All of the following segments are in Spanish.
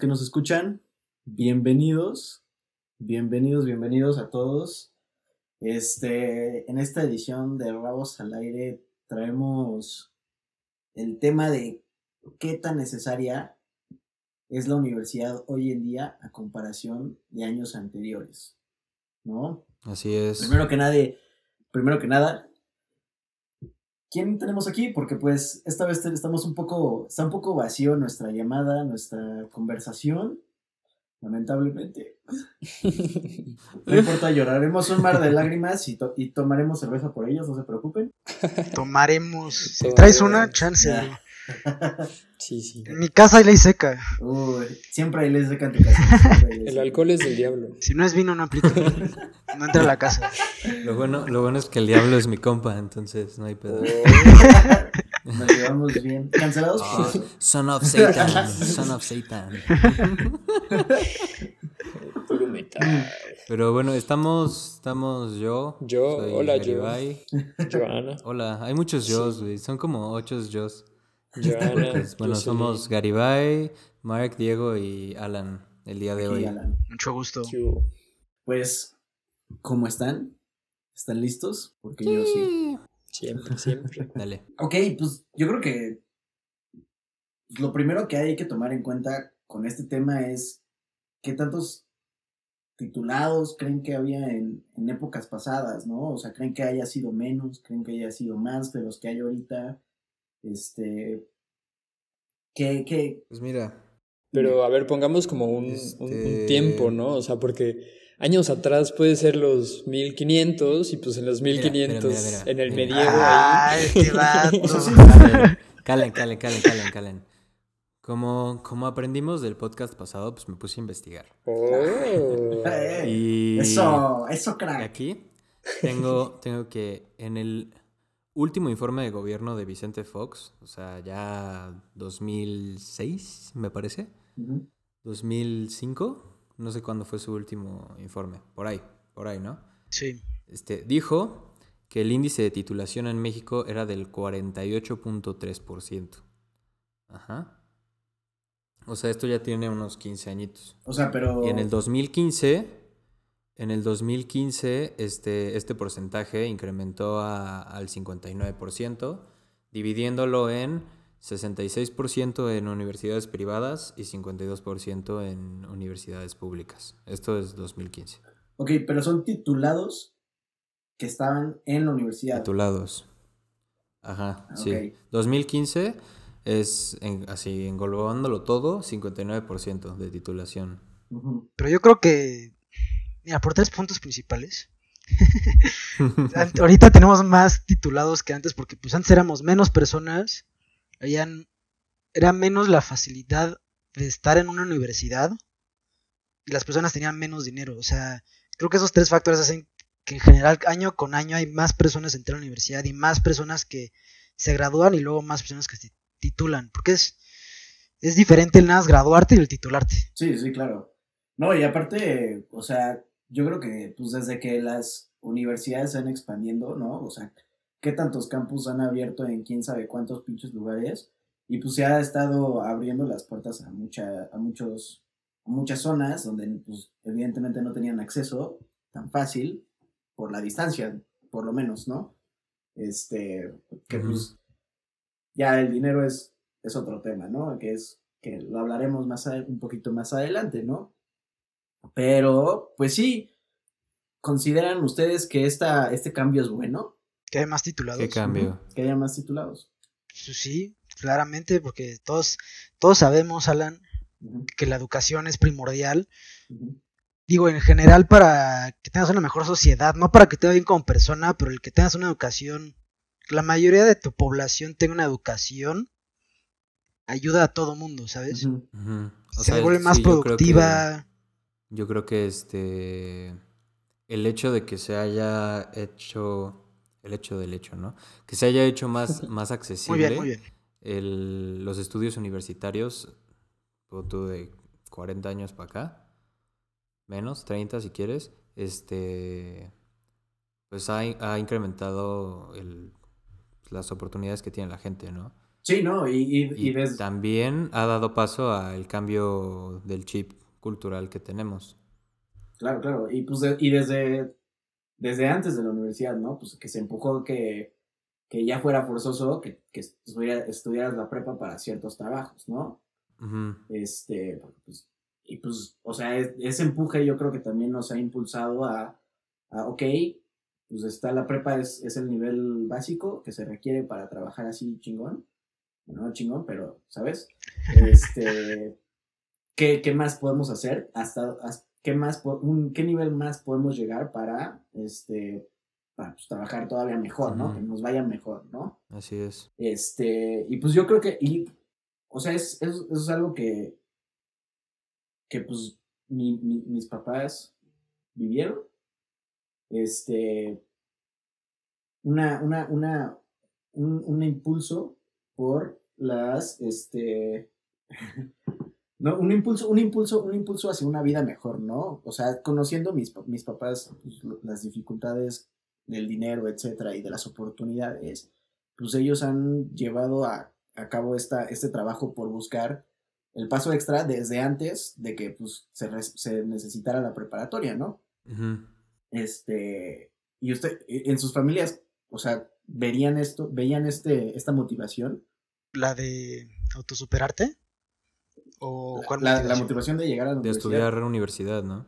que nos escuchan? Bienvenidos, bienvenidos, bienvenidos a todos. Este, en esta edición de Rabos al Aire traemos el tema de qué tan necesaria es la universidad hoy en día a comparación de años anteriores, ¿no? Así es. Primero que nada, primero que nada, ¿quién tenemos aquí? Porque pues esta vez estamos un poco, está un poco vacío nuestra llamada, nuestra conversación. Lamentablemente. No importa, lloraremos un mar de lágrimas y, y tomaremos cerveza por ellos, no se preocupen. Tomaremos. Si traes una, chance. Sí, sí. En mi casa hay ley seca. Uy, siempre hay ley seca en tu casa. El alcohol es del diablo. Si no es vino, no aplica. No entra a la casa. Lo bueno, lo bueno es que el diablo es mi compa, entonces no hay pedo. Oh. Nos llevamos bien. ¿Cancelados? Oh, son of Satan. Son of Satan. Pero bueno, estamos, estamos yo. Yo, hola yo. Joana. Hola, hay muchos yo, güey. Son como ocho yo. Joana. bueno, somos Garibay, Mark, Diego y Alan el día de hoy. Mucho gusto. Pues, ¿cómo están? ¿Están listos? Porque yo sí. Siempre, siempre. Dale. Ok, pues yo creo que lo primero que hay que tomar en cuenta con este tema es qué tantos titulados creen que había en, épocas pasadas, ¿no? O sea, creen que haya sido menos, creen que haya sido más de los que hay ahorita. Este. ¿Qué, qué? Pues mira. Pero a ver, pongamos como un, este tiempo, ¿no? O sea, porque años atrás puede ser los 1500 y pues en los 1500 en el medievo ahí. Calen, calen, calen, calen, calen. Como, como aprendimos del podcast pasado, pues me puse a investigar. Oh. y eso, eso crack. Aquí tengo, tengo que en el último informe de gobierno de Vicente Fox, o sea, ya 2006, me parece. 2005, no sé cuándo fue su último informe, por ahí, por ahí, ¿no? Sí. Este, dijo que el índice de titulación en México era del 48.3%. Ajá. O sea, esto ya tiene unos 15 añitos. O sea, pero... Y en el 2015, en el 2015, este, este porcentaje incrementó al 59%, dividiéndolo en 66% en universidades privadas y 52% en universidades públicas. Esto es 2015. Ok, pero son titulados que estaban en la universidad. Titulados. Ajá, sí. 2015 es así, englobándolo todo, 59% de titulación. Pero yo creo que, mira, por tres puntos principales. Ahorita tenemos más titulados que antes porque pues antes éramos menos personas, era menos la facilidad de estar en una universidad y las personas tenían menos dinero. O sea, creo que esos tres factores hacen que en general año con año hay más personas en la universidad y más personas que se gradúan y luego más personas que se titulan, porque es, es diferente el nada graduarte y el titularte. Sí, sí, claro. No, y aparte, o sea, yo creo que pues desde que las universidades se han expandiendo, ¿no? O sea, qué tantos campus han abierto en quién sabe cuántos pinches lugares y pues se ha estado abriendo las puertas a mucha a muchos a muchas zonas donde pues evidentemente no tenían acceso tan fácil por la distancia, por lo menos, ¿no? Este, que pues ya el dinero es, es otro tema, ¿no? Que es que lo hablaremos más un poquito más adelante, ¿no? Pero, pues sí, ¿consideran ustedes que esta, este cambio es bueno? Que haya más titulados. ¿Qué cambio? Que haya más titulados. Pues sí, claramente, porque todos, todos sabemos, Alan, que la educación es primordial. Digo, en general para que tengas una mejor sociedad, no para que te vaya bien como persona, pero el que tengas una educación la mayoría de tu población tenga una educación, ayuda a todo mundo, ¿sabes? Se vuelve más productiva. Yo creo, que, este el hecho de que se haya hecho el hecho del hecho, ¿no? Que se haya hecho más, más accesible muy bien, El, los estudios universitarios, tú de 40 años para acá, menos, 30 si quieres, este, pues ha, ha incrementado el, las oportunidades que tiene la gente, ¿no? Sí, ¿no? Y, y, también ha dado paso al cambio del chip cultural que tenemos. Claro, claro. Y pues y desde, desde antes de la universidad, ¿no? Pues que se empujó que, que ya fuera forzoso que, que estudiaras la prepa para ciertos trabajos, ¿no? Este, pues, y pues, o sea, ese empuje yo creo que también nos ha impulsado a, a ok, pues está la prepa, es, es el nivel básico que se requiere para trabajar así chingón no chingón, pero, ¿sabes? Este, ¿qué, ¿qué, más podemos hacer? Hasta, ¿qué, más, un, ¿Qué nivel más podemos llegar para, este, para pues, trabajar todavía mejor, ¿no? Que nos vaya mejor, ¿no? Así es. Este, y pues yo creo que, y, o sea, es, es, es algo que, que pues mi, mis papás vivieron. Este, una, una, una, un, un impulso por las, este, no, un impulso, un impulso, un impulso hacia una vida mejor, ¿no? O sea, conociendo mis, mis papás, pues, las dificultades del dinero, etcétera, y de las oportunidades, pues ellos han llevado a, a cabo esta, este trabajo por buscar el paso extra desde antes de que pues, se, se necesitara la preparatoria, ¿no? Este, y usted, en sus familias, o sea, verían esto, veían este, esta motivación la de autosuperarte? ¿O la, la, motivación? de llegar a la de estudiar en universidad, ¿no?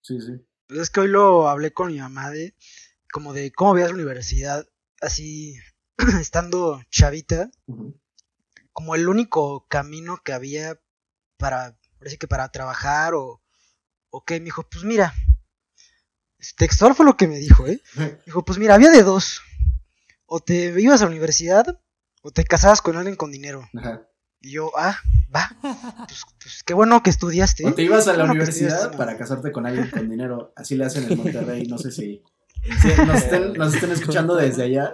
Sí, sí. Pues es que hoy lo hablé con mi mamá de como de cómo veías la universidad así estando chavita como el único camino que había para parece que para trabajar o o qué me dijo pues mira textual fue lo que me dijo eh dijo pues mira había de dos o te ibas a la universidad o te casabas con alguien con dinero. Ajá. Y yo, ah, va, pues, pues qué bueno que estudiaste. O te ibas a la universidad para casarte con alguien con dinero. Así le hacen en Monterrey, no sé si, nos, estén, escuchando desde allá.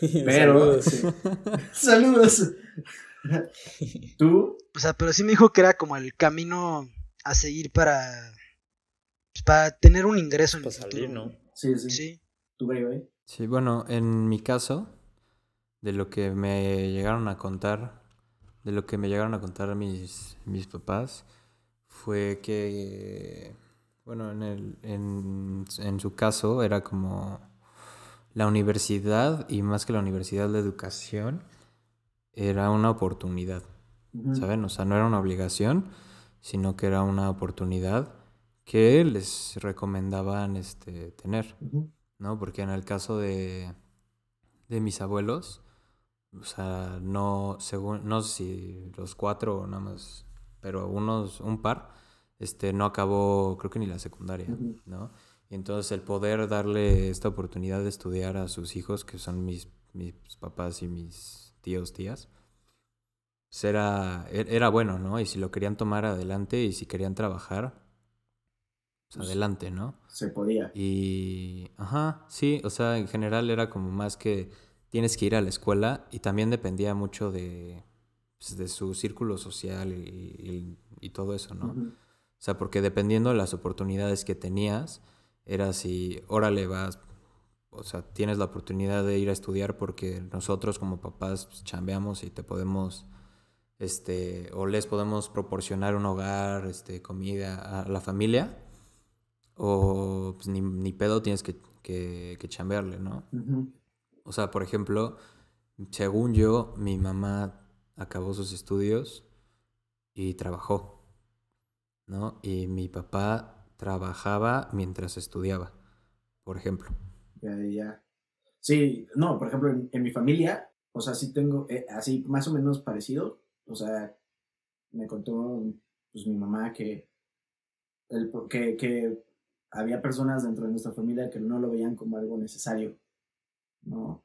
Pero, saludos. saludos. ¿Tú? O sea, pero sí me dijo que era como el camino a seguir para, pues, para tener un ingreso en el salir, ¿no? Sí, sí. Sí. ¿Tú, güey? Sí, bueno, en mi caso, de lo que me llegaron a contar, de lo que me llegaron a contar mis, mis papás, fue que, bueno, en, el, en, en su caso era como la universidad, y más que la universidad, la educación, era una oportunidad, ¿saben? O sea, no era una obligación, sino que era una oportunidad que les recomendaban este, tener. ¿no? Porque en el caso de, de mis abuelos, o sea, no, según, no sé si los cuatro o nada más, pero unos, un par, este, no acabó, creo que ni la secundaria, ¿no? Y entonces el poder darle esta oportunidad de estudiar a sus hijos, que son mis, mis papás y mis tíos, tías, pues era, e, era bueno, ¿no? Y si lo querían tomar adelante y si querían trabajar, pues, adelante, ¿no? Se podía. Y, ajá, sí, o sea, en general era como más que tienes que ir a la escuela y también dependía mucho de, pues, de su círculo social y, y, todo eso, ¿no? O sea, porque dependiendo de las oportunidades que tenías, era si, órale, vas, o sea, tienes la oportunidad de ir a estudiar porque nosotros como papás pues, chambeamos y te podemos este, o les podemos proporcionar un hogar, este, comida a la familia, o pues, ni, ni, pedo tienes que, que, que chambearle, ¿no? O sea, por ejemplo, según yo, mi mamá acabó sus estudios y trabajó, ¿no? Y mi papá trabajaba mientras estudiaba, por ejemplo. Ya, ya. Sí, no, por ejemplo, en, mi familia, o sea, sí tengo, eh, así más o menos parecido, o sea, me contó pues mi mamá que, el, que, que había personas dentro de nuestra familia que no lo veían como algo necesario, ¿no?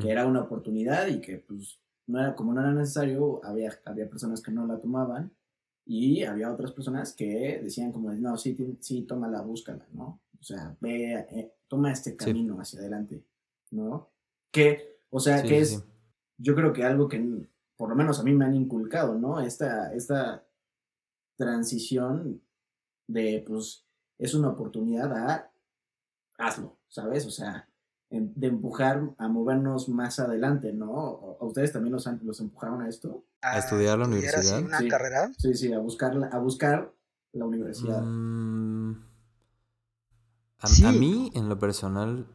Que era una oportunidad y que, pues, no era, como no era necesario, había, había personas que no la tomaban y había otras personas que decían como, no, sí, sí, la búscala, ¿no? O sea, ve, eh, toma este camino hacia adelante, ¿no? Que, o sea, que es, yo creo que algo que por lo menos a mí me han inculcado, ¿no? Esta, esta transición de, pues, es una oportunidad a hazlo, ¿sabes? O sea, de empujar a movernos más adelante, ¿no? ¿A ustedes también los, los empujaron a esto? ¿A, estudiar la universidad? una carrera? Sí, sí, a buscar, a buscar la universidad. Mm, a, mí, en lo personal,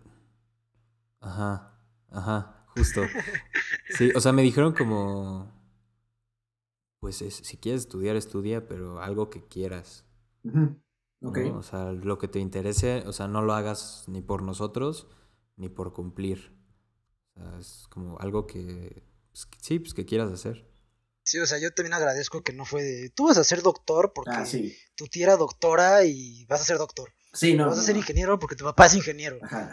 ajá, ajá, justo. sí, o sea, me dijeron como, pues si quieres estudiar, estudia, pero algo que quieras. O sea, lo que te interese, o sea, no lo hagas ni por nosotros ni por cumplir. O sea, es como algo que, pues, sí, pues que quieras hacer. Sí, o sea, yo también agradezco que no fue de, tú vas a ser doctor porque ah, tu tía era doctora y vas a ser doctor. Sí, no. Vas a ser ingeniero porque tu papá es ingeniero. Ajá.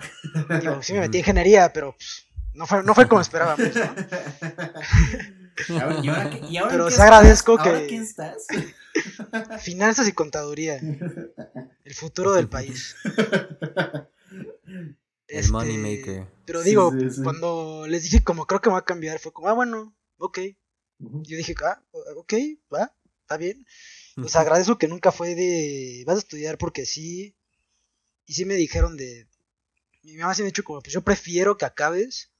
Digo, sí me metí en ingeniería, pero pues, no, fue, no fue como esperábamos, ¿no? ¿Y ahora, y ahora pero os agradezco que... ¿Ahora quién estás? Finanzas y contaduría. El futuro del país. El money este, maker. Pero digo, cuando les dije como creo que me va a cambiar, fue como, ah, bueno, ok. Yo dije, ah, ok, va, está bien. Pues agradezco que nunca fue de, vas a estudiar porque sí. Y sí me dijeron de, mi mamá sí me ha dicho como, pues yo prefiero que acabes,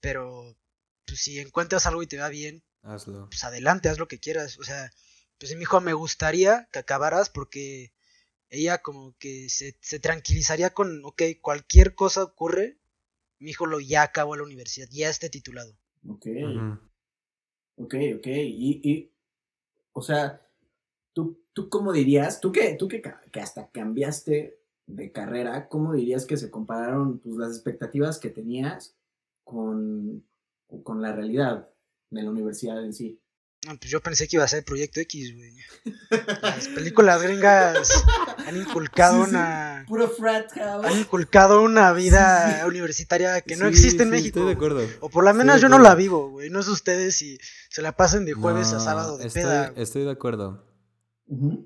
pero pues si encuentras algo y te va bien, hazlo. Pues adelante, haz lo que quieras. O sea, pues mi hijo me gustaría que acabaras porque ella como que se, se tranquilizaría con, ok, cualquier cosa ocurre, mi hijo lo ya acabó la universidad, ya esté titulado. Ok. Ok, ok. Y, y, o sea, ¿tú, tú cómo dirías, tú que, tú que, que hasta cambiaste de carrera, ¿cómo dirías que se compararon pues, las expectativas que tenías con, con la realidad de la universidad en sí? Pues yo pensé que iba a ser Proyecto X, güey. Las películas gringas han inculcado una. Puro frat house. Han inculcado una vida universitaria que no existe en México. Estoy de acuerdo. O por lo menos yo no la vivo, güey. No es ustedes si se la pasen de jueves a sábado de estoy, peda. Estoy de acuerdo.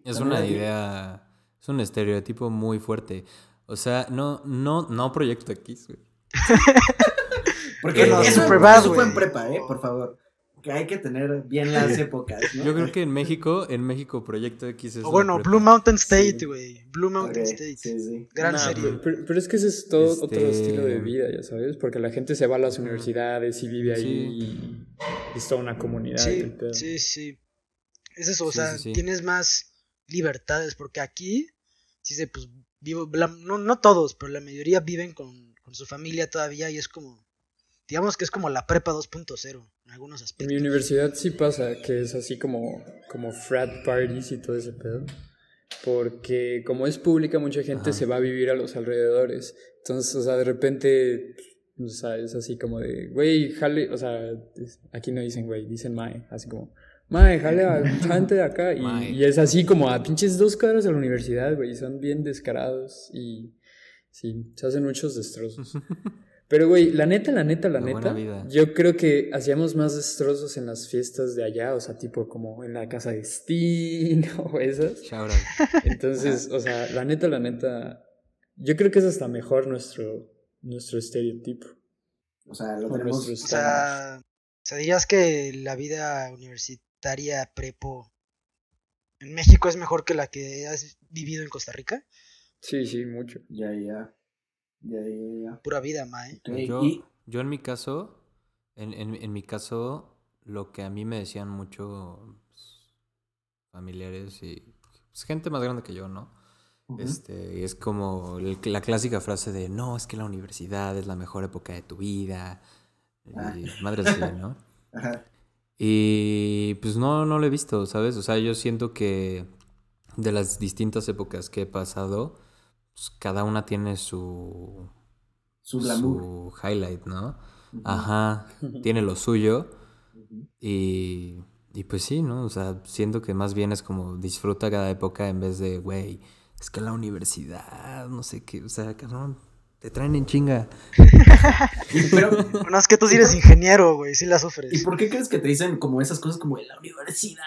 Es una idea. Es un estereotipo muy fuerte. O sea, no, no, no Proyecto X, güey. Porque no, eso, eso fue en prepa, eh, por favor que hay que tener bien las épocas, ¿no? Yo creo que en México, en México Proyecto X es... O bueno, Blue Mountain State, güey. Blue Mountain State. Sí, sí. Gran serie. Pero, es que ese es todo otro este estilo de vida, ya sabes, porque la gente se va a las universidades y vive ahí y es toda una comunidad. Sí, sí, sí. Es eso, o sea, tienes más libertades, porque aquí, sí se, pues, vivo, no, no todos, pero la mayoría viven con, con su familia todavía y es como digamos que es como la prepa 2.0 en algunos aspectos. En mi universidad sí pasa que es así como, como frat parties y todo ese pedo. Porque como es pública, mucha gente se va a vivir a los alrededores. Entonces, o sea, de repente, o sea, es así como de, güey, jale, o sea, aquí no dicen güey, dicen mae, así como, mae, jale a gente de acá. Y, y, es así como a pinches dos cuadras de la universidad, güey, son bien descarados y sí, se hacen muchos destrozos. Pero, güey, la neta, la neta, la, neta, yo creo que hacíamos más destrozos en las fiestas de allá, o sea, tipo como en la casa de Steen o esas. Entonces, o sea, la neta, la neta, yo creo que es hasta mejor nuestro, nuestro estereotipo. O sea, lo tenemos... O sea, o dirías que la vida universitaria prepo en México es mejor que la que has vivido en Costa Rica. Sí, sí, mucho. Ya, ya. Ya, ya, ya. Pura vida, mae. Yo, yo en mi caso, en, en, en, mi caso, lo que a mí me decían mucho pues, familiares y pues, gente más grande que yo, ¿no? Este, es como la clásica frase de no, es que la universidad es la mejor época de tu vida. Ah. madre de ¿no? Ajá. Y pues no, no lo he visto, ¿sabes? O sea, yo siento que de las distintas épocas que he pasado, pues, cada una tiene su, su, highlight, ¿no? Ajá, tiene lo suyo. Y, y pues sí, ¿no? O sea, siento que más bien es como disfruta cada época en vez de, güey, es que la universidad, no sé qué, o sea, cabrón, te traen en chinga. Pero, bueno, es que tú sí eres ingeniero, güey, sí la sufres. ¿Y por qué crees que te dicen como esas cosas como en la universidad,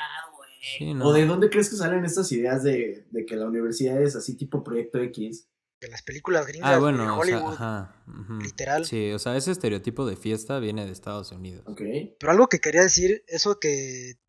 ¿O de dónde crees que salen estas ideas de, que la universidad es así tipo Proyecto X? De las películas gringas ah, bueno, de Hollywood. ajá, Literal. Sí, o sea, ese estereotipo de fiesta viene de Estados Unidos. Ok. Pero algo que quería decir, eso que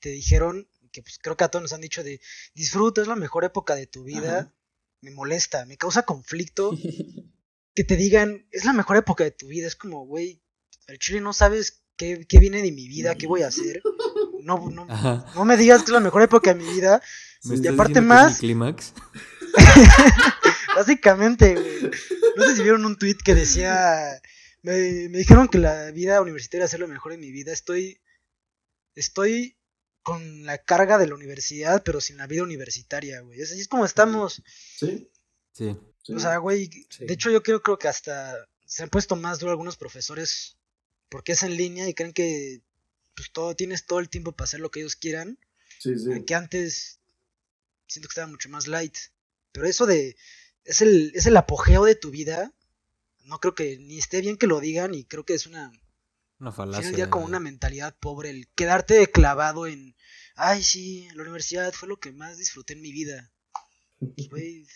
te dijeron, que pues creo que a todos nos han dicho de disfruta, es la mejor época de tu vida, me molesta, me causa conflicto que te digan, es la mejor época de tu vida. Es como, güey, el chile no sabes qué, qué viene de mi vida, qué voy a hacer. No, no, no me digas que es la mejor época de mi vida. ¿Me Y estás aparte más, clímax? básicamente, güey. No sé si vieron un tweet que decía, me, me dijeron que la vida universitaria es lo mejor de mi vida. Estoy, estoy con la carga de la universidad, pero sin la vida universitaria, güey. Es así es como estamos. Sí. Sí. sí. O sea, güey, Sí. de hecho yo creo, creo que hasta se han puesto más duro algunos profesores porque es en línea y creen que pues todo tienes todo el tiempo para hacer lo que ellos quieran, sí, sí. que antes siento que estaba mucho más light. Pero eso de es el es el apogeo de tu vida. No creo que ni esté bien que lo digan y creo que es una Una al falacia. día como una mentalidad pobre el quedarte clavado en ay, sí, la universidad fue lo que más disfruté en mi vida. Pues, güey,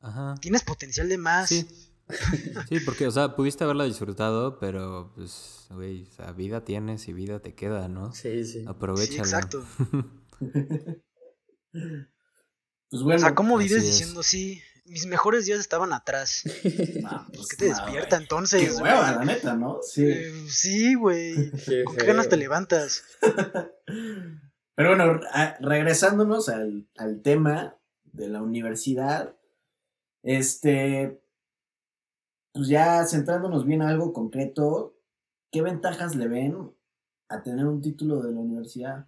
Ajá. tienes potencial de más. Sí. Sí, porque, o sea, pudiste haberla disfrutado, pero, pues, güey, o sea, vida tienes y vida te queda, ¿no? Sí, sí. Sí, Aprovechala. exacto. Pues bueno. O sea, ¿cómo vives diciendo sí? Mis mejores días estaban atrás. no, pues, ¿Qué te despierta entonces? Qué hueva, la neta, ¿no? Sí. Eh, sí, güey. Qué ¿Con qué ganas te levantas? Pero bueno, a- regresándonos al, al tema de la universidad, este, pues ya centrándonos bien a algo concreto, ¿qué ventajas le ven a tener un título de la universidad?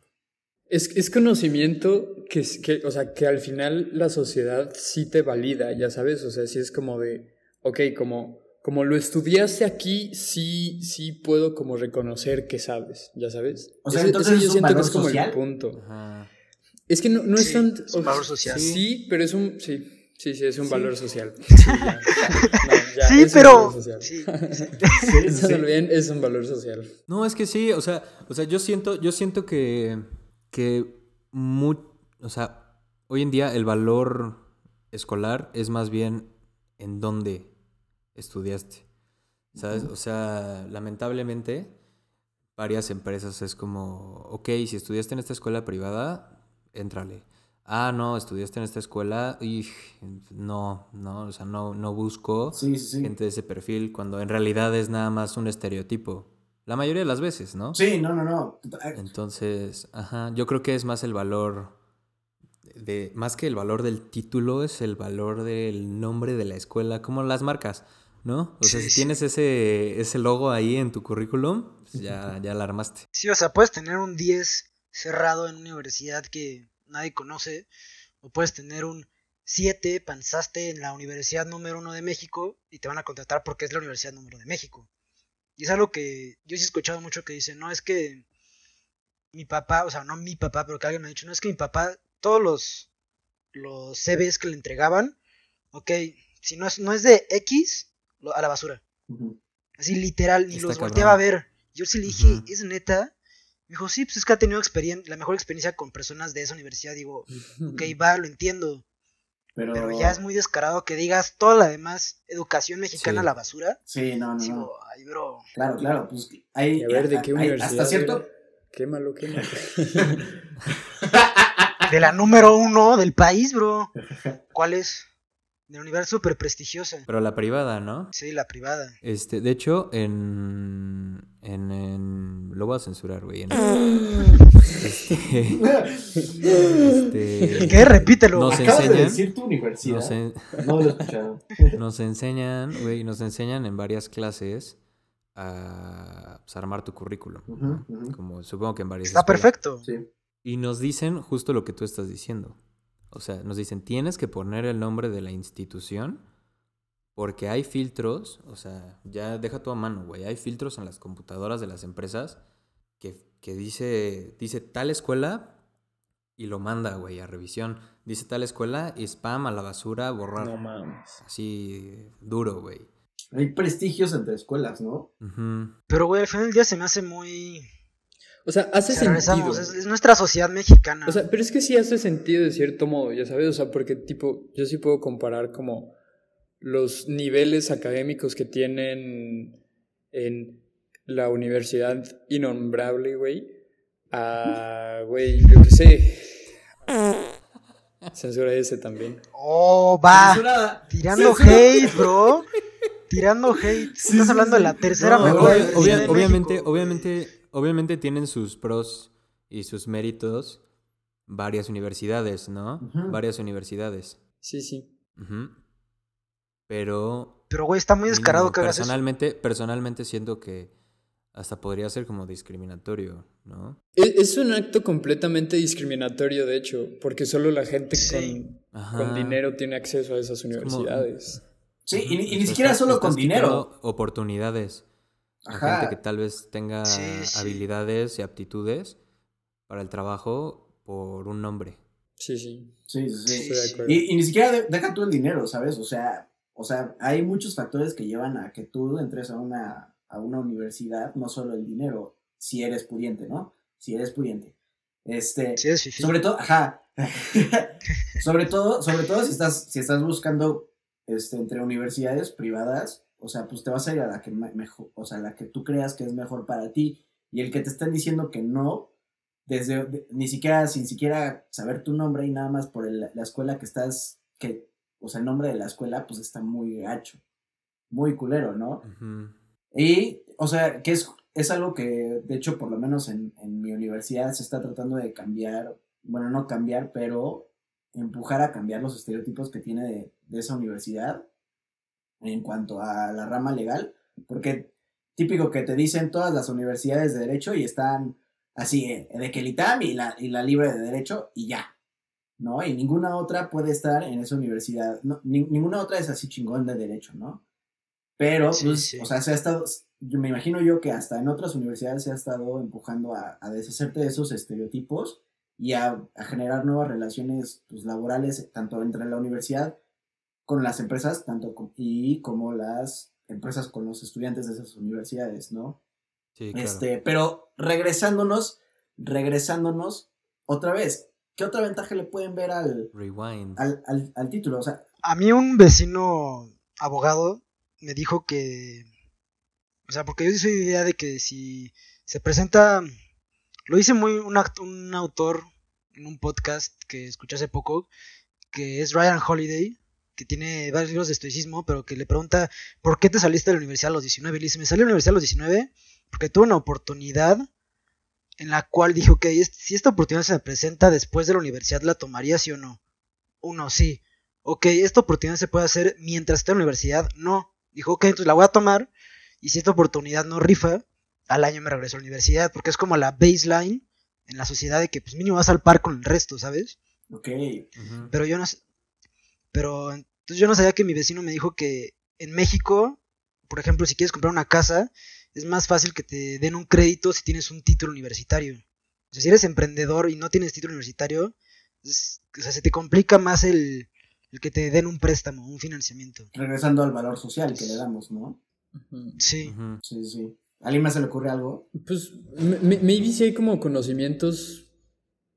Es, es conocimiento que, es- que, o sea, que al final la sociedad sí te valida, ya sabes, o sea, sí es como de, ok, como, como lo estudiaste aquí, sí, sí puedo como reconocer que sabes, ya sabes. O sea, Ese- entonces ese es yo un siento que valor es como social. el punto. Ajá. Es que no, no es tan... es un valor social. Sí, pero es un... Sí, sí, sí, es un Sí. valor social. Sí, ya. No, ya, sí, es un pero. valor social. Sí, es un valor social. No, es que sí, o sea, o sea, yo siento, yo siento que, que mu- o sea, hoy en día el valor escolar es más bien en dónde estudiaste, ¿sabes? O sea, lamentablemente varias empresas es como, ok, si estudiaste en esta escuela privada, éntrale. Ah, no, estudiaste en esta escuela, y no, no, o sea, no, no busco Sí, sí, sí. gente de ese perfil cuando en realidad es nada más un estereotipo. La mayoría de las veces, ¿no? Sí, no, no, no. Entonces, ajá, yo creo que es más el valor de más que el valor del título es el valor del nombre de la escuela, como las marcas, ¿no? O sea, Sí, si sí. tienes ese ese logo ahí en tu currículum, pues ya ya la armaste. Sí, o sea, puedes tener un 10 cerrado en una universidad que nadie conoce, o puedes tener un 7, pensaste en la universidad número uno de México y te van a contratar porque es la universidad número de México. Y es algo que yo sí he escuchado mucho que dicen, no, es que mi papá, o sea, no mi papá, pero que alguien me ha dicho, no, es que mi papá, todos los, los CVs que le entregaban, ok, si no es, no es de X, lo- a la basura. Así literal, ni Está los cabrón. volteaba a ver. Yo sí le dije. ¿es neta? Me dijo, sí, pues es que ha tenido experien la mejor experiencia con personas de esa universidad. Digo, ok, va, lo entiendo. Pero, Pero ya es muy descarado que digas toda la demás educación mexicana Sí. a la basura. Sí, no, no, no. Digo, ay, bro. Claro, claro, pues hay, a ver, ¿de qué hay- universidad? hasta cierto, era? Quémalo, quémalo. De la número uno del país, bro. ¿Cuál es? De la universidad súper prestigiosa. Pero la privada, ¿no? Sí, la privada. Este, de hecho, en en, en- lo voy a censurar, güey. en- este, este, ¿Qué? Repítelo. Nos acabas de enseñan- decir tu universidad. nos, en- No lo he escuchado. nos enseñan, güey, nos enseñan en varias clases a pues, armar tu currículum. ¿no? Ujú, ujú. Como supongo que en varias Está escuelas. perfecto. Sí. Y nos dicen justo lo que tú estás diciendo. O sea, nos dicen, tienes que poner el nombre de la institución porque hay filtros, o sea, ya deja tu a mano, güey, hay filtros en las computadoras de las empresas que, que dice, dice tal escuela y lo manda, güey, a revisión. Dice tal escuela y spam a la basura, borrar. No mames. Así duro, güey. Hay prestigios entre escuelas, ¿no? Pero, güey, al final del día se me hace muy... O sea, hace sentido. es, es nuestra sociedad mexicana. O sea, pero es que sí hace sentido de cierto modo, ya sabes, o sea, porque tipo, yo sí puedo comparar como los niveles académicos que tienen en la universidad innombrable, güey, a, güey, yo qué sé. Censura ese también. Oh, va. Censurada. Tirando hate, bro. tirando hate. Estás hablando de la tercera No, mejor obvia- obvia- obviamente, México. obviamente, obviamente tienen sus pros y sus méritos varias universidades, ¿no? Varias universidades. Sí, sí. Pero Pero, güey, está muy descarado mm, que hagas eso. personalmente, personalmente siento que hasta podría ser como discriminatorio, ¿no? E- Es un acto completamente discriminatorio, de hecho, porque solo la gente Sí. con, con dinero tiene acceso a esas como- universidades. Sí, y, ni- y ni siquiera solo con dinero. quitando A Ajá. gente que tal vez tenga Sí, sí. habilidades y aptitudes para el trabajo por un nombre. Sí, sí. Sí, sí, sí. Y, y ni siquiera de- deja tú el dinero, ¿sabes? O sea, o sea, hay muchos factores que llevan a que tú entres a una, a una universidad, no solo el dinero, si eres pudiente, ¿no? Si eres pudiente. Este, Sí, es fifí. sobre todo, ajá. sobre todo, sobre todo si estás, si estás buscando este, entre universidades privadas, o sea, pues te vas a ir a la que me- mejor, o sea, la que tú creas que es mejor para ti. Y el que te estén diciendo que no, desde de- ni siquiera, sin siquiera saber tu nombre y nada más por el- la escuela que estás, que, o sea, el nombre de la escuela, pues está muy gacho, muy culero, ¿no? Y, o sea, que es, es algo que, de hecho, por lo menos en, en mi universidad se está tratando de cambiar, bueno, no cambiar, pero empujar a cambiar los estereotipos que tiene de, de esa universidad en cuanto a la rama legal, porque típico que te dicen todas las universidades de derecho y están así, eh, de que el ITAM y la, y la libre de derecho y ya, ¿no? Y ninguna otra puede estar en esa universidad, no, ni- ninguna otra es así chingón de derecho, ¿no? Pero, Sí, pues, sí. o sea, se ha estado, yo me imagino yo que hasta en otras universidades se ha estado empujando a, a deshacerte de esos estereotipos y a, a generar nuevas relaciones pues, laborales, tanto entre la universidad con las empresas, tanto y como las empresas con los estudiantes de esas universidades, ¿no? Sí, claro. Este, pero regresándonos, regresándonos otra vez, ¿qué otra ventaja le pueden ver al, Rewind. al, al, al título? O sea, A mí un vecino abogado me dijo que, o sea, porque yo de idea de que si se presenta, lo dice muy un, act- un autor en un podcast que escuché hace poco, que es Ryan Holiday, que tiene varios libros de estoicismo, pero que le pregunta, ¿por qué te saliste de la universidad a los 19? Y le dice, me salí de la universidad a los 19 porque tuve una oportunidad en la cual dije, ok, es- si esta oportunidad se me presenta después de la universidad, ¿la tomaría sí o no? Uno, sí. Ok, esta oportunidad se puede hacer mientras esté en la universidad. No. Dijo, ok, entonces la voy a tomar. Y si esta oportunidad no rifa, al año me regreso a la universidad. Porque es como la baseline en la sociedad de que pues mínimo vas al par con el resto, ¿sabes? ok. Pero yo no sé. Pero entonces yo no sabía que mi vecino me dijo que en México, por ejemplo, si quieres comprar una casa, es más fácil que te den un crédito si tienes un título universitario. O sea, si eres emprendedor y no tienes título universitario, es- o sea, se te complica más el, el que te den un préstamo, un financiamiento. regresando al valor social que le damos, ¿no? Sí. Sí, sí. ¿A alguien más se le ocurre algo? Pues maybe si hay como conocimientos,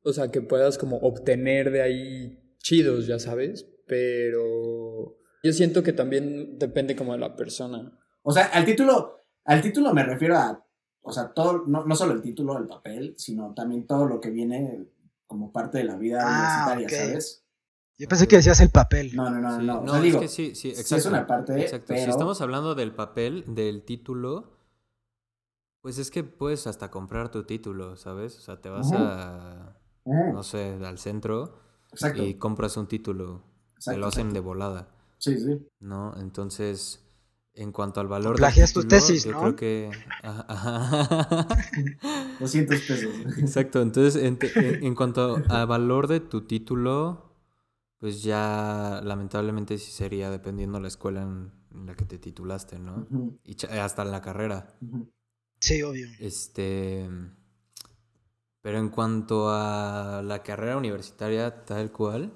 o sea, que puedas como obtener de ahí chidos, ya sabes, pero yo siento que también depende como de la persona. O sea, al título, al título me refiero a, o sea, todo, no, no solo el título, el papel, sino también todo lo que viene como parte de la vida Ah, universitaria. ¿sabes? Yo pensé que decías el papel. No, no, no, Sí, no. O no, sea, es digo, que sí, sí, sí exacto. es una parte, Exacto. Si estamos hablando del papel, del título, pues es que puedes hasta comprar tu título, ¿sabes? O sea, te vas a, no sé, al centro exacto. y compras un título. Te exacto, lo hacen exacto. de volada, Sí, sí. ¿no? Entonces, en cuanto al valor Plagias título, tesis, yo ¿no? creo que... Ajá, ajá. 200 pesos. Exacto, entonces en, te- en- en cuanto al valor de tu título, pues ya lamentablemente sí sería dependiendo la escuela en, en la que te titulaste, ¿no? Y hasta la carrera. Sí, obvio. Este. Pero en cuanto a la carrera universitaria tal cual,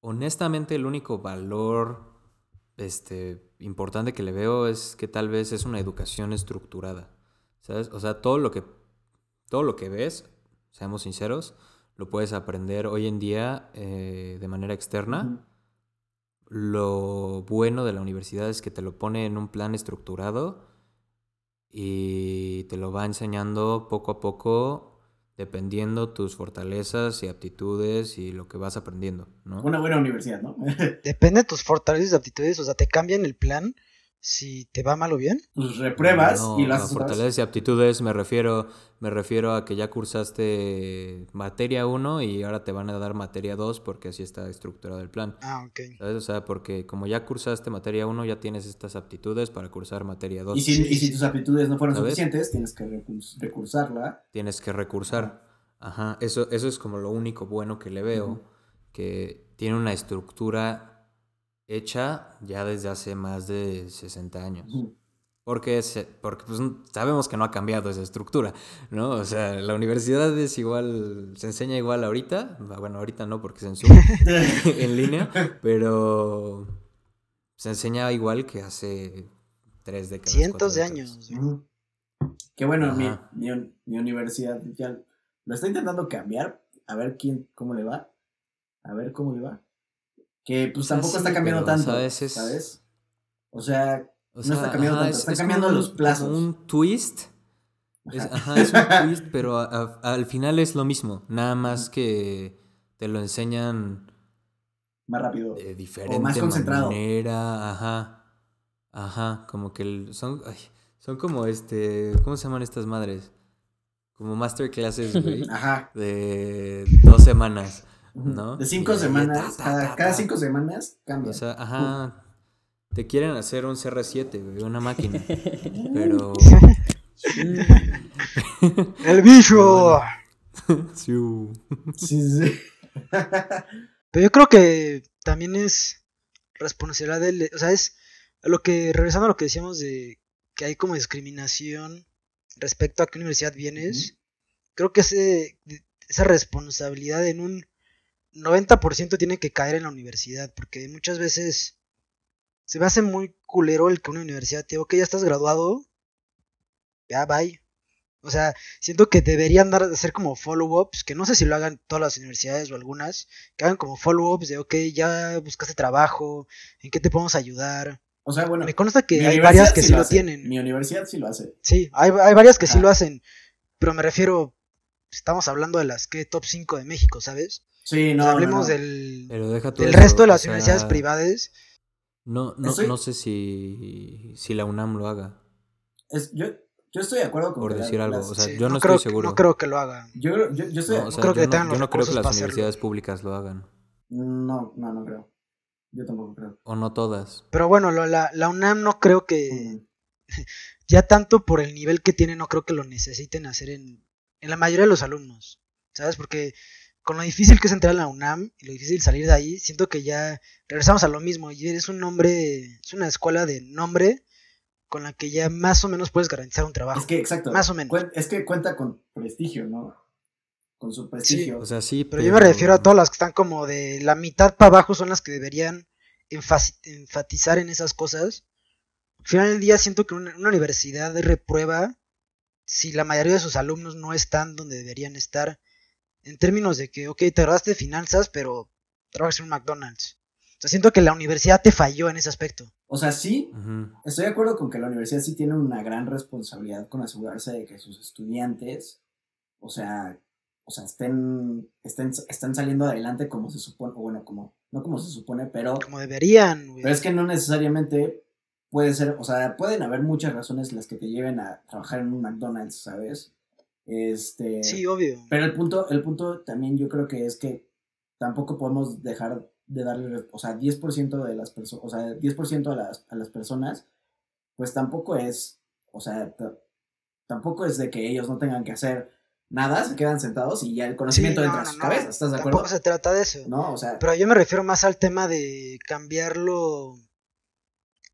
honestamente el único valor este, importante que le veo es que tal vez es una educación estructurada. ¿Sabes? O sea, todo lo que, todo lo que ves, seamos sinceros, lo puedes aprender hoy en día eh, de manera externa. Lo bueno de la universidad es que te lo pone en un plan estructurado y te lo va enseñando poco a poco dependiendo tus fortalezas y aptitudes y lo que vas aprendiendo, ¿no? Una buena universidad, ¿no? Depende de tus fortalezas y aptitudes, o sea, te cambian el plan si te va mal o bien. Pues repruebas No, y a haces fortalezas y aptitudes me refiero, me refiero a que ya cursaste materia 1 y ahora te van a dar materia 2 porque así está estructurado el plan. Ah, ok. ¿Sabes? O sea, porque como ya cursaste materia 1, ya tienes estas aptitudes para cursar materia 2. Y si, y si tus aptitudes no fueron ¿Sabes? suficientes, tienes que recurs- recursarla. Tienes que recursar. Ajá, eso, eso es como lo único bueno que le veo, que tiene una estructura hecha ya desde hace más de 60 años. Porque, se- porque pues, sabemos que no ha cambiado esa estructura, ¿no? O sea, la universidad es igual, se enseña igual ahorita, bueno, ahorita no porque se en Zoom, en línea, pero se enseña igual que hace tres décadas. Cientos de años. Que bueno, mi, mi universidad ya lo está intentando cambiar. A ver quién, cómo le va. A ver cómo le va. Que pues O sea, tampoco sí, está cambiando pero, tanto. ¿sabes? Es- ¿Sabes? O sea, O No está cambiando tanto, están como cambiando un- los plazos. un twist. Es, Ajá. ajá, es un twist, pero a- a- al final es lo mismo. Nada más que te lo enseñan más rápido. de diferente más concentrado. manera. Ajá. Ajá. Como que el- son, ay, son como este. ¿Cómo se llaman estas madres? Como masterclasses, güey. Ajá. de dos semanas. ¿No? De cinco Y semanas. ta, ta, cada, ta, cada ta. cinco semanas cambia. O sea, ajá. Te quieren hacer un CR7, güey, una máquina. Pero. ¡El bicho! Sí. Sí, sí. Pero yo creo que también es responsabilidad del... O sea, es lo que, regresando a lo que decíamos de que hay como discriminación respecto a qué universidad vienes, creo que ese, esa responsabilidad en un 90% tiene que caer en la universidad, porque muchas veces se me hace muy culero el que una universidad te diga, ok, ya estás graduado, ya bye. O sea, siento que deberían dar, hacer como follow-ups, que no sé si lo hagan todas las universidades o algunas, que hagan como follow-ups de, ok, ya buscaste trabajo, ¿en qué te podemos ayudar? O sea, bueno. Me consta que hay varias que sí lo tienen. Mi universidad sí lo hace. Sí, hay, hay varias que sí lo hacen, pero me refiero, estamos hablando de las que top 5 de México, ¿sabes? Sí, no. no, hablemos no. del, Pero deja tú del eso, resto de las sea, universidades privadas. No, no, Estoy- no sé si, si la UNAM lo haga, Es- yo, yo estoy de acuerdo con por que la- decir algo. las- O sea, Sí, yo no, creo, estoy seguro. No creo que lo hagan. yo, yo, yo estoy. No, o sea, creo yo que no- tengan yo no creo que las hacerlo. universidades públicas lo hagan. no, no, no creo. Yo tampoco creo. O no todas. Pero bueno, lo- la, la UNAM no creo que, Mm. ya tanto por el nivel que tiene, no creo que lo necesiten hacer en, en la mayoría de los alumnos, ¿sabes? Porque con lo difícil que es entrar a la UNAM y lo difícil salir de ahí, siento que ya regresamos a lo mismo. Y es un nombre, es una escuela de nombre con la que ya más o menos puedes garantizar un trabajo. Es que, exacto. Más o menos. Es que cuenta con prestigio, ¿no? Con su prestigio. O sea, sí, Pero yo me refiero a todas las que están como de la mitad para abajo son las que deberían enfatizar en esas cosas. Al final del día siento que una, una universidad reprueba si la mayoría de sus alumnos no están donde deberían estar. En términos de que, ok, te graduaste de finanzas, pero trabajas en un McDonald's. O sea, siento que la universidad te falló en ese aspecto. O sea, sí, estoy de acuerdo con que la universidad sí tiene una gran responsabilidad con asegurarse de que sus estudiantes, o sea, o sea, estén, estén, estén saliendo adelante como se supone, o bueno, como, no como se supone, pero, Como deberían, güey. pero es que no necesariamente puede ser, o sea, pueden haber muchas razones las que te lleven a trabajar en un McDonald's, ¿sabes? Este, Sí, obvio. pero el punto, el punto también yo creo que es que tampoco podemos dejar de darle, o sea, 10% de las personas, o sea, 10% a las, a las personas, pues tampoco es, o sea, tampoco es de que ellos no tengan que hacer nada, se quedan sentados y ya el conocimiento Sí, entra no, a sus no, no. cabezas, ¿estás de acuerdo? Tampoco se trata de eso. No, o sea, Pero yo me refiero más al tema de cambiarlo,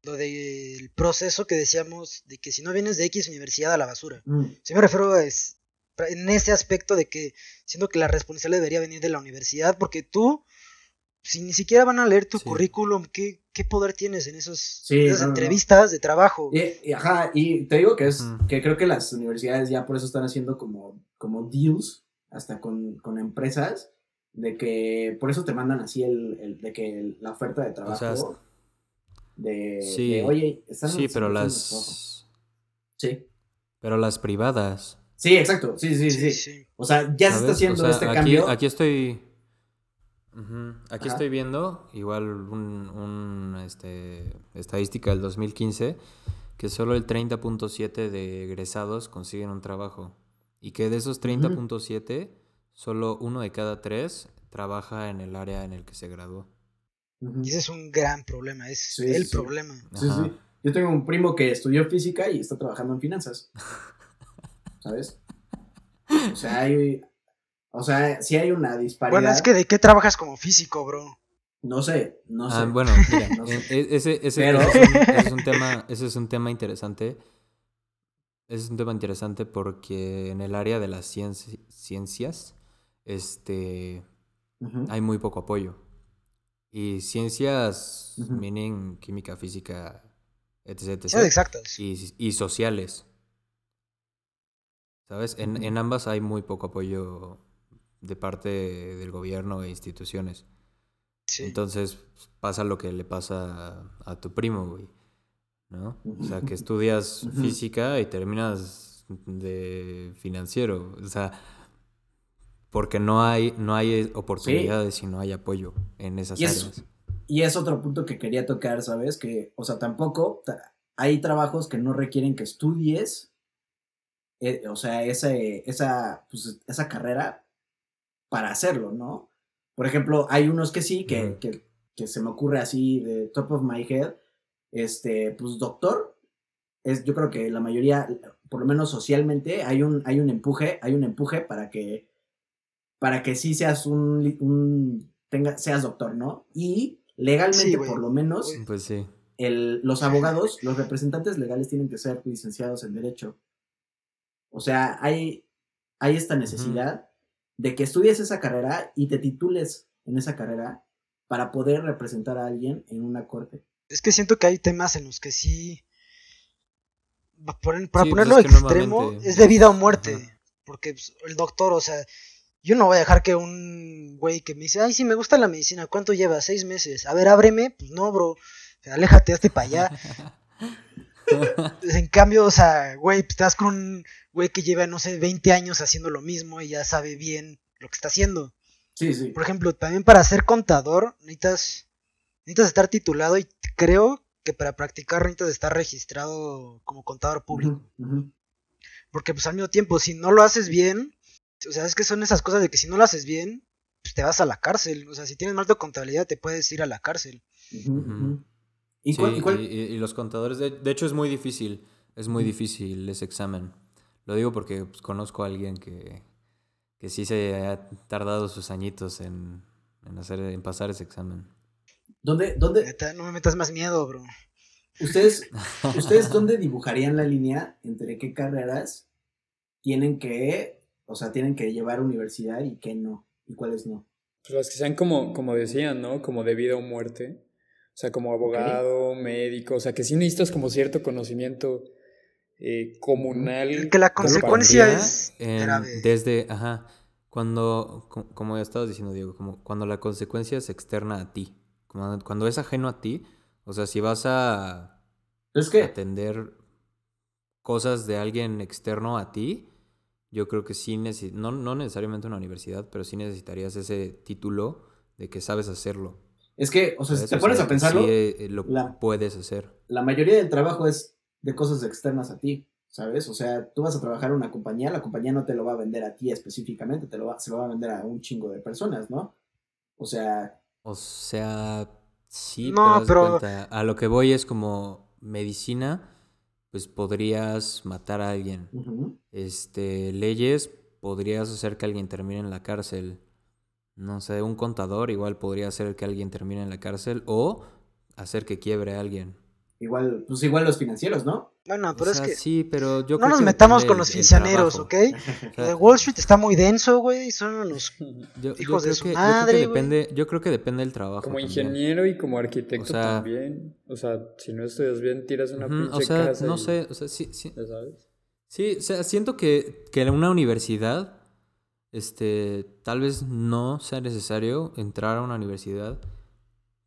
lo del proceso que decíamos, de que si no vienes de X universidad a la basura. mm, Sí me refiero a es, en ese aspecto de que siento que la responsabilidad debería venir de la universidad, porque tú, si ni siquiera van a leer tu Sí. currículum, ¿qué, ¿qué poder tienes en esos, Sí, esas no, no, no. entrevistas de trabajo? y, y, ajá, y te digo que es, Ujú. que creo que las universidades ya por eso están haciendo como, como deals, hasta con, con empresas, de que por eso te mandan así el, el- de que el- la oferta de trabajo, sea, de, sí, de, oye, están Sí, pero haciendo las. trabajo". Sí. Pero las privadas. Sí, exacto. Sí, sí, sí. sí. O sea, ya se está haciendo O sea, este aquí, cambio. Aquí estoy. Aquí Ajá. estoy viendo igual un, un, este, estadística del 2015 que solo el 30.7 de egresados consiguen un trabajo y que de esos 30.7 solo uno de cada tres trabaja en el área en el que se graduó. Y ese es un gran problema, es Sí, el sí, problema. Sí, Ajá. sí. Yo tengo un primo que estudió física y está trabajando en finanzas. ¿Sabes? O sea, hay. O sea, sí hay una disparidad. Bueno, es que ¿de qué trabajas como físico, bro? No sé, no sé. Ah, bueno, mira, No sé. e- ese, ese- Pero- ese es un, ese es un tema, ese es un tema interesante. Ese es un tema interesante porque en el área de las cienci- ciencias, este, hay muy poco apoyo. Y ciencias, Ujú. meaning química, física, etc. etc. Ciencias exactas. y, y sociales. ¿Sabes? En, en ambas hay muy poco apoyo de parte del gobierno e instituciones. Sí. Entonces pues, pasa lo que le pasa a, a tu primo, güey. ¿No? O sea, que estudias física y terminas de financiero. O sea, porque no hay, no hay oportunidades y no hay apoyo en esas Y es- áreas. Y es otro punto que quería tocar, ¿sabes? Que, o sea, tampoco ta- hay trabajos que no requieren que estudies, eh, o sea, ese, esa, pues, esa carrera para hacerlo, ¿no? Por ejemplo, hay unos que sí, que, que, que se me ocurre así de top of my head, este, pues doctor, es, yo creo que la mayoría, por lo menos socialmente, hay un, hay un empuje, hay un empuje para que, para que sí seas un, tenga, seas doctor, ¿no? Y legalmente, Sí, por lo menos. Pues sí. el, los abogados, los representantes legales tienen que ser licenciados en Derecho. O sea, hay, hay esta necesidad de que estudies esa carrera y te titules en esa carrera para poder representar a alguien en una corte. Es que siento que hay temas en los que sí. Para Sí, pues ponerlo es que extremo, es de vida o muerte. Ajá. Porque pues, el doctor, o sea, yo no voy a dejar que un güey que me dice, ay, sí, me gusta la medicina, ¿cuánto lleva? Seis meses. A ver, ábreme. Pues no, bro. Aléjate, hazte para allá. En cambio, o sea, güey, pues te das con un güey que lleva, no sé, 20 años haciendo lo mismo y ya sabe bien lo que está haciendo. Sí, sí. Por ejemplo, también para ser contador necesitas, necesitas estar titulado y creo que para practicar necesitas estar registrado como contador público. Porque pues al mismo tiempo, si no lo haces bien, o sea, es que son esas cosas de que si no lo haces bien, pues te vas a la cárcel. O sea, si tienes mal de contabilidad, te puedes ir a la cárcel. ¿Y Sí, cuál- y cuál- y, los contadores, de, de hecho es muy difícil, es muy difícil ese examen. Lo digo porque pues, conozco a alguien que, que sí se ha tardado sus añitos en, en hacer, en pasar ese examen. ¿Dónde, dónde, no me metas más miedo, bro. ustedes, ustedes dónde dibujarían la línea entre qué carreras tienen que, o sea, tienen que llevar universidad y qué no, y cuáles no? Pues las que sean como, como decían, ¿no? Como de vida o muerte. O sea, como abogado, médico. O sea, que sí necesitas como cierto conocimiento eh, comunal. Que la consecuencia es en- grave. desde, ajá, cuando, co- como ya estabas diciendo, Diego, como cuando la consecuencia es externa a ti, como cuando es ajeno a ti, o sea, si vas a Es que, atender cosas de alguien externo a ti, yo creo que sí no, no necesariamente una universidad, pero sí necesitarías ese título de que sabes hacerlo. es que, o sea, si te O pones sea, a pensarlo, sí, eh, lo la- puedes hacer. la mayoría del trabajo es de cosas externas a ti, ¿sabes? O sea, tú vas a trabajar en una compañía, la compañía no te lo va a vender a ti específicamente, te lo va, se lo va a vender a un chingo de personas, ¿no? O sea, O sea, sí, No, pero, cuenta, a lo que voy es como medicina, pues podrías matar a alguien. Este, leyes, podrías hacer que alguien termine en la cárcel. No sé, un contador igual podría hacer que alguien termine en la cárcel o hacer que quiebre a alguien. Igual, pues igual los financieros, ¿no? Bueno, O pero es sea, que sí, pero yo no creo nos que metamos con el- los el financieros, trabajo. ¿ok? Sea, Wall Street está muy denso, güey. Son unos yo, yo hijos de su que, yo creo que madre, depende, yo creo que depende del trabajo. Como también. ingeniero y como arquitecto O sea- también. O sea, si no estudias bien, tiras una Ujú, pinche o sea, casa. no y- sé, o sea, sí, sí, sabes. Sí, o sea, siento que, que en una universidad, este, tal vez no sea necesario entrar a una universidad,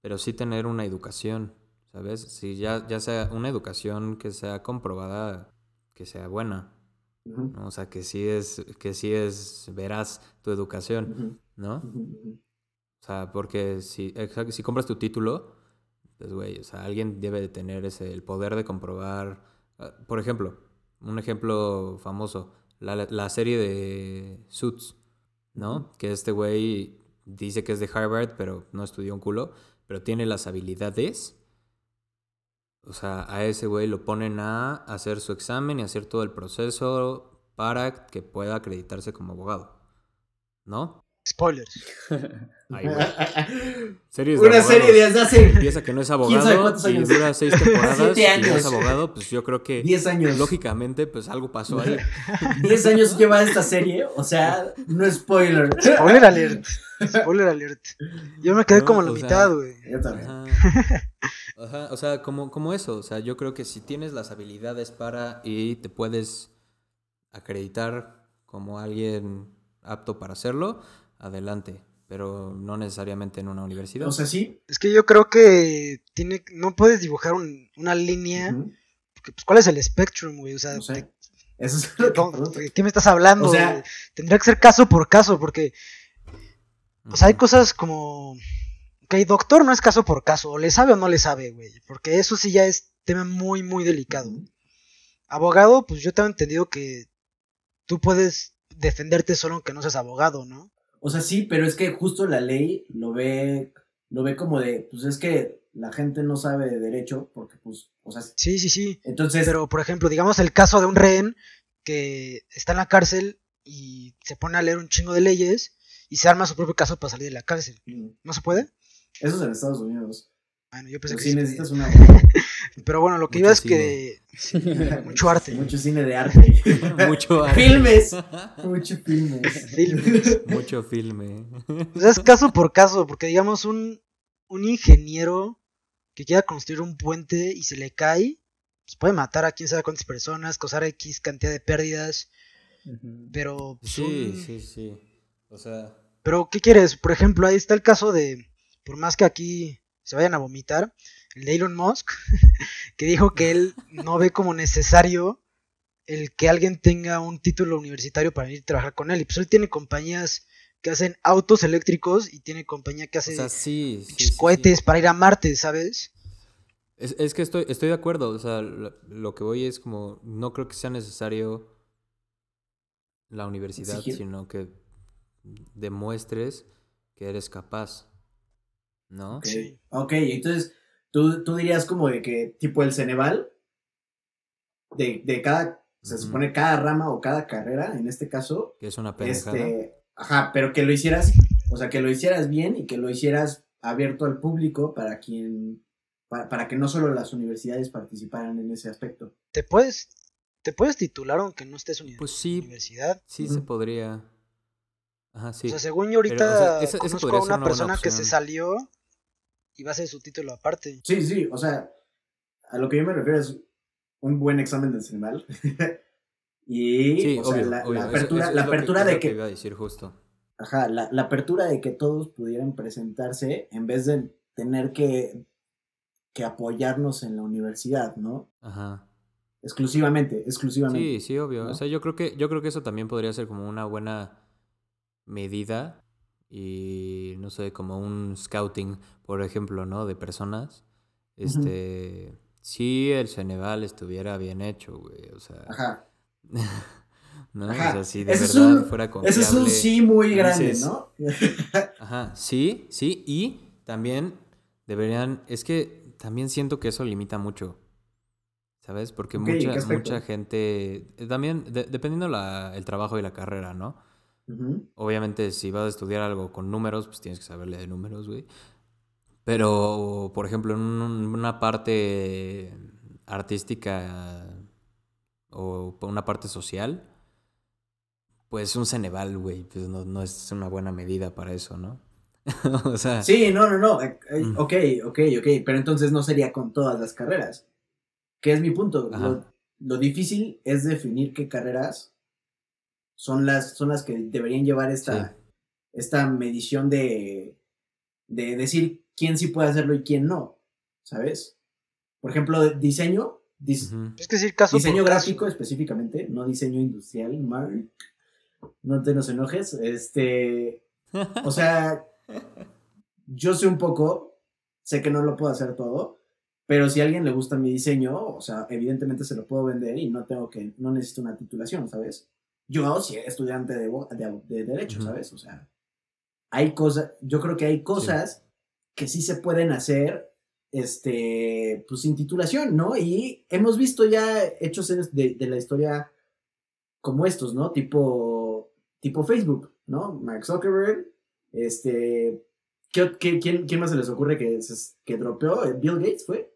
pero sí tener una educación, ¿sabes? Si ya, ya sea una educación que sea comprobada, que sea buena. O sea, que sí es, que sí es veraz tu educación, ¿no? O sea, porque si, exacto, si compras tu título, pues, güey, o sea, alguien debe de tener ese, el poder de comprobar. ah, Por ejemplo, un ejemplo famoso, la, la serie de Suits, ¿no? Que este güey dice que es de Harvard, pero no estudió un culo, pero tiene las habilidades. O sea, a ese güey lo ponen a hacer su examen y hacer todo el proceso para que pueda acreditarse como abogado. ¿No? Spoilers. Ay. Series de Una serie abogados. desde hace Empieza que no es abogado cuántos y años? dura seis temporadas y no es abogado, pues yo creo que 10 años. lógicamente pues algo pasó ahí. 10 años lleva esta serie, o sea, no es spoiler. Spoiler alert. Spoiler alert. Yo me quedé No, como a la mitad, güey. Yo también. Ajá. Ajá, o sea, como, como eso, o sea, yo creo que si tienes las habilidades para y te puedes acreditar como alguien apto para hacerlo, adelante, pero no necesariamente en una universidad. O sea, sí. Es que yo creo que tiene, no puedes dibujar un- una línea. Porque, pues, ¿cuál es el spectrum, güey? O sea, No sé. ¿de- Eso es lo que. ¿de qué me estás hablando? O sea-? Tendría que ser caso por caso, porque o sea, hay cosas como. Ok, doctor no es caso por caso, o le sabe o no le sabe, güey. Porque eso sí ya es tema muy, muy delicado. Abogado, pues yo tengo entendido que tú puedes defenderte solo aunque no seas abogado, ¿no? O sea, sí, pero es que justo la ley lo ve, lo ve como de, pues es que la gente no sabe de derecho, porque pues, o sea, Sí, sí, sí. entonces, Pero, por ejemplo, digamos el caso de un rehén que está en la cárcel y se pone a leer un chingo de leyes y se arma su propio caso para salir de la cárcel. mm, ¿No se puede? eso es en Estados Unidos. Bueno, yo pensé Pero que sí necesitas una Pero bueno, lo que Mucho iba es cine. que mucho arte. mucho cine de arte. Mucho arte. Filmes. Mucho filmes. Filmes. Mucho filme. O sea, es caso por caso, porque digamos un, un ingeniero que quiera construir un puente y se le cae, pues puede matar a quién sabe cuántas personas, causar X cantidad de pérdidas, pero... pues, Sí, un- sí, sí. O sea, Pero, ¿qué quieres? Por ejemplo, ahí está el caso de, por más que aquí se vayan a vomitar, el de Elon Musk, que dijo que él no ve como necesario el que alguien tenga un título universitario para venir a trabajar con él. Y pues él tiene compañías que hacen autos eléctricos y tiene compañía que o hace sea, sí, sí, pinches sí, sí. cohetes para ir a Marte, ¿sabes? Es, es que estoy, estoy de acuerdo. O sea, lo, lo que voy es como, no creo que sea necesario la universidad, sino que demuestres que eres capaz. ¿No? Ok, Sí. ok, entonces ¿tú, tú dirías como de que tipo el Ceneval, de, de cada, se supone cada rama o cada carrera, en este caso, Que es una pendejada. este, ajá, pero que lo hicieras, o sea, que lo hicieras bien y que lo hicieras abierto al público para quien, para, para que no solo las universidades participaran en ese aspecto. Te puedes, te puedes titular aunque no estés en Pues sí, universidad. sí se podría. Ajá, sí. O sea, según yo ahorita Pero, o sea, esa- esa conozco podría a ser una persona que se salió y va a hacer su título aparte. Sí, sí, o sea, a lo que yo me refiero es un buen examen del Ceneval. y Sí, o sea, la, obvio. la Eso- apertura, eso la que- apertura de que iba a decir justo. Ajá, la, la apertura de que todos pudieran presentarse en vez de tener que, que apoyarnos en la universidad, ¿no? Ajá. Exclusivamente, exclusivamente. Sí, sí, obvio. ¿no? O sea, yo creo que, yo creo que eso también podría ser como una buena medida y no sé, como un scouting, por ejemplo, ¿no? De personas. Este, si el Ceneval estuviera bien hecho, güey. O sea, Ajá. ¿no? Ajá. O sea, si de es verdad un- fuera confiable. Ese es un sí muy grande, dices- ¿no? Ajá, sí, sí, y también deberían, es que también siento que eso limita mucho, ¿sabes? Porque Ok, ¿en mucha, mucha gente, eh, también, de- dependiendo la, el trabajo y la carrera, ¿no? Obviamente, si vas a estudiar algo con números, pues tienes que saberle de números, güey. Pero, por ejemplo, en un- una parte artística o una parte social, pues un Ceneval, güey, pues no, no es una buena medida para eso, ¿no? o sea, Sí, no, no, no. eh, eh, Mm. Ok, ok, ok. Pero entonces no sería con todas las carreras. ¿Qué es mi punto? Lo, lo difícil es definir qué carreras son las, son las que deberían llevar esta, Sí. esta medición de, de decir quién sí puede hacerlo y quién no. ¿Sabes? Por ejemplo, diseño. dis-. Es que decir caso diseño caso. gráfico específicamente, no diseño industrial, Mark. No te nos enojes. Este. O sea, yo sé un poco, sé que no lo puedo hacer todo, pero si a alguien le gusta mi diseño, o sea, evidentemente se lo puedo vender y no tengo que, no necesito una titulación, ¿sabes? Yo sí estudiante de, de, de derecho, ¿sabes? O sea, hay cosas, yo creo que hay cosas que sí se pueden hacer, este, pues sin titulación, ¿no? Y hemos visto ya hechos de, de la historia como estos, ¿no? Tipo, tipo Facebook, ¿no? Mark Zuckerberg, este, ¿qué, quién, quién, más se les ocurre que, que dropeó? ¿Bill Gates fue?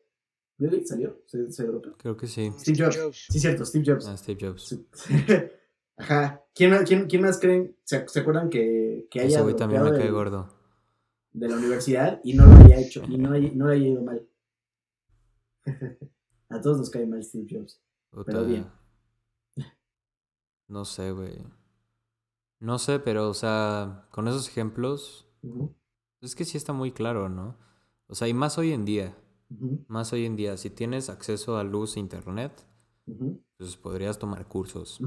¿Bill Gates salió? ¿Se, se dropeó? Creo que sí. Steve Jobs. Sí, cierto, Steve Jobs. Ah, Steve Jobs. Ajá. ¿Quién, quién, quién más creen? ¿Se, ¿se acuerdan que, que haya Ese también me cae gordo. De la universidad y no lo haya hecho, y no, no le haya ido mal. A todos nos cae mal Steve Jobs. Pero bien. No sé, güey. No sé, pero, o sea, con esos ejemplos, es que sí está muy claro, ¿no? O sea, y más hoy en día, más hoy en día, si tienes acceso a luz e internet, pues podrías tomar cursos.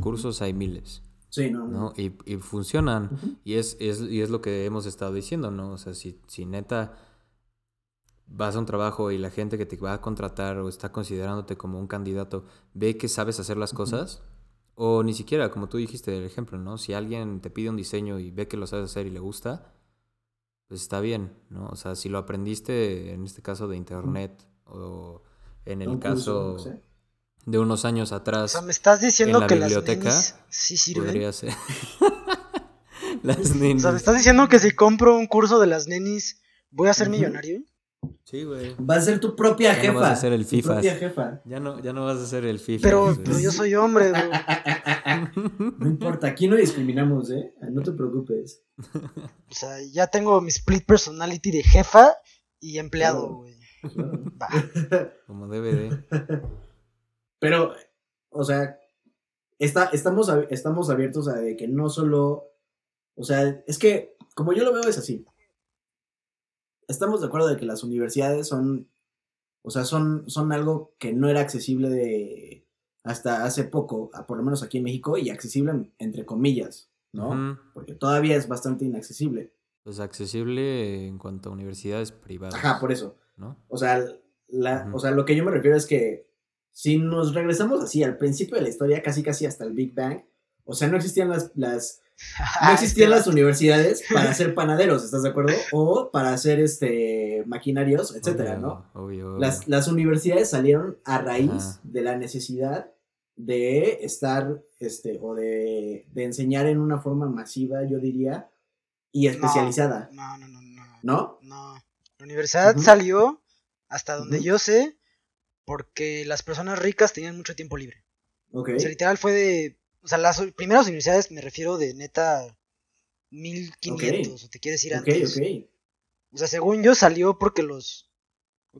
Cursos hay miles. Sí, no. ¿no? Y, y, funcionan. y, es, es, y es lo que hemos estado diciendo, ¿no? O sea, si, si neta vas a un trabajo y la gente que te va a contratar o está considerándote como un candidato ve que sabes hacer las cosas, o ni siquiera, como tú dijiste el ejemplo, ¿no? Si alguien te pide un diseño y ve que lo sabes hacer y le gusta, pues está bien, ¿no? O sea, si lo aprendiste en este caso de internet o en el caso de unos años atrás. O sea, me estás diciendo que biblioteca, las sí sirven. Podría ser. las O sea, me estás diciendo que si compro un curso de las nenis voy a ser millonario. Sí, güey. Vas a ser tu propia jefa. No vas a ser el FIFA. propia jefa. Ya no, ya no vas a ser el FIFA. Pero, pero yo soy hombre, güey. No importa, aquí no discriminamos, ¿eh? No te preocupes. O sea, ya tengo mi split personality de jefa y empleado, güey. Como DVD. Pero, o sea, está, estamos, estamos abiertos a que no solo. O sea, es que, como yo lo veo, es así estamos de acuerdo de que las universidades son, o sea, son, son algo que no era accesible de hasta hace poco, por lo menos aquí en México, y accesible entre comillas, ¿no? Porque todavía es bastante inaccesible. Pues accesible en cuanto a universidades privadas. Ajá, por eso. ¿No? O sea, la, o sea, lo que yo me refiero es que si nos regresamos así al principio de la historia, casi casi hasta el Big Bang, o sea, no existían las, las no existían las universidades para ser panaderos, ¿estás de acuerdo? O para hacer este maquinarios, etcétera, ¿no? Las, las, universidades salieron a raíz de la necesidad de estar, este, o de, de, enseñar en una forma masiva, yo diría, y especializada. No, no, no, no. ¿No? No. La universidad salió, hasta donde yo sé, porque las personas ricas tenían mucho tiempo libre. Ok. O sea, literal fue de o sea, las primeras universidades me refiero de neta 1500, o te quieres ir antes. O sea, según yo salió porque los.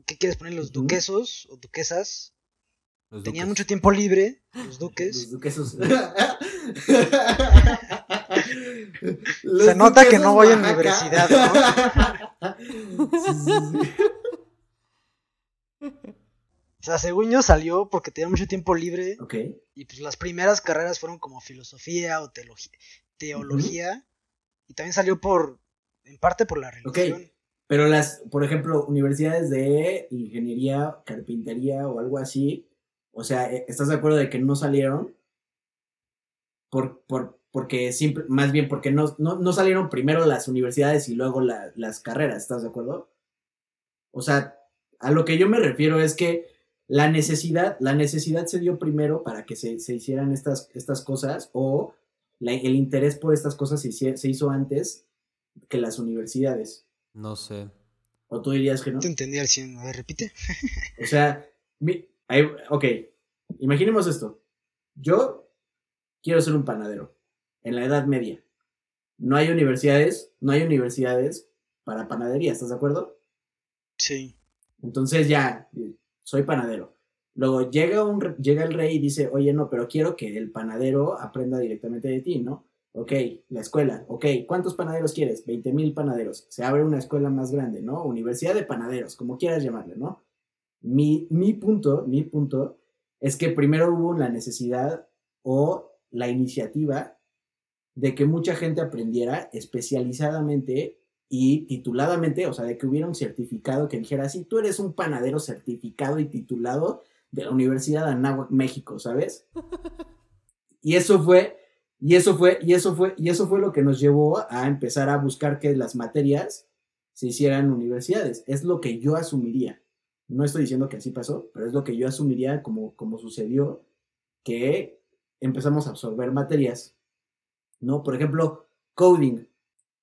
¿Qué quieres poner? Los duquesos o duquesas. tenían mucho tiempo libre, los duques. Los duquesos. Se nota que no voy a universidad, ¿no? O sea, según yo salió porque tenía mucho tiempo libre. Ok. Y pues las primeras carreras fueron como filosofía o teología. Y también salió por, en parte por la religión. Ok. Pero las, por ejemplo, universidades de ingeniería, carpintería o algo así, o sea, e, ¿estás de acuerdo de que no salieron? Por, por, porque siempre, más bien porque no, no, salieron primero las universidades y luego las carreras, ¿estás de acuerdo? O sea, a lo que yo me refiero es que la necesidad, la necesidad se dio primero para que se, hicieran estas, estas cosas o el interés por estas cosas se, se, hizo antes que las universidades. No sé. ¿O tú dirías que no? Te entendí al 100. A ver, repite. o sea, ok, imaginemos esto. Yo quiero ser un panadero en la Edad Media. No hay universidades, no hay universidades para panadería, ¿estás de acuerdo? Sí. Entonces ya, soy panadero. Luego llega, un, llega el rey y dice, oye, no, pero quiero que el panadero aprenda directamente de ti, ¿no? Ok, la escuela, ok, ¿cuántos panaderos quieres? 20 mil panaderos. Se abre una escuela más grande, ¿no? Universidad de panaderos, como quieras llamarle, ¿no? Mi, mi punto, mi punto es que primero hubo la necesidad o la iniciativa de que mucha gente aprendiera especializadamente y tituladamente, o sea, de que hubiera un certificado que dijera, sí, tú eres un panadero certificado y titulado de la Universidad de Anáhuac, México, ¿sabes? Y eso fue, y eso fue, y eso fue, y eso fue lo que nos llevó a empezar a buscar que las materias se hicieran universidades. Es lo que yo asumiría. No estoy diciendo que así pasó, pero es lo que yo asumiría como, como sucedió, que empezamos a absorber materias, ¿no? Por ejemplo, coding,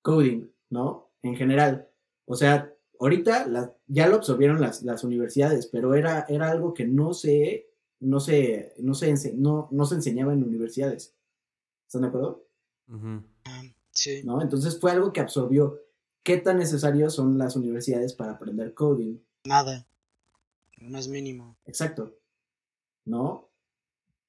coding, ¿no? En general. O sea, ahorita ya lo absorbieron las, las universidades, pero era, era algo que no se, no se, no se, no, no se enseñaba en universidades. ¿Están de acuerdo? Sí. ¿No? Entonces fue algo que absorbió. ¿Qué tan necesarios son las universidades para aprender coding? Nada. No es mínimo. Exacto. ¿No?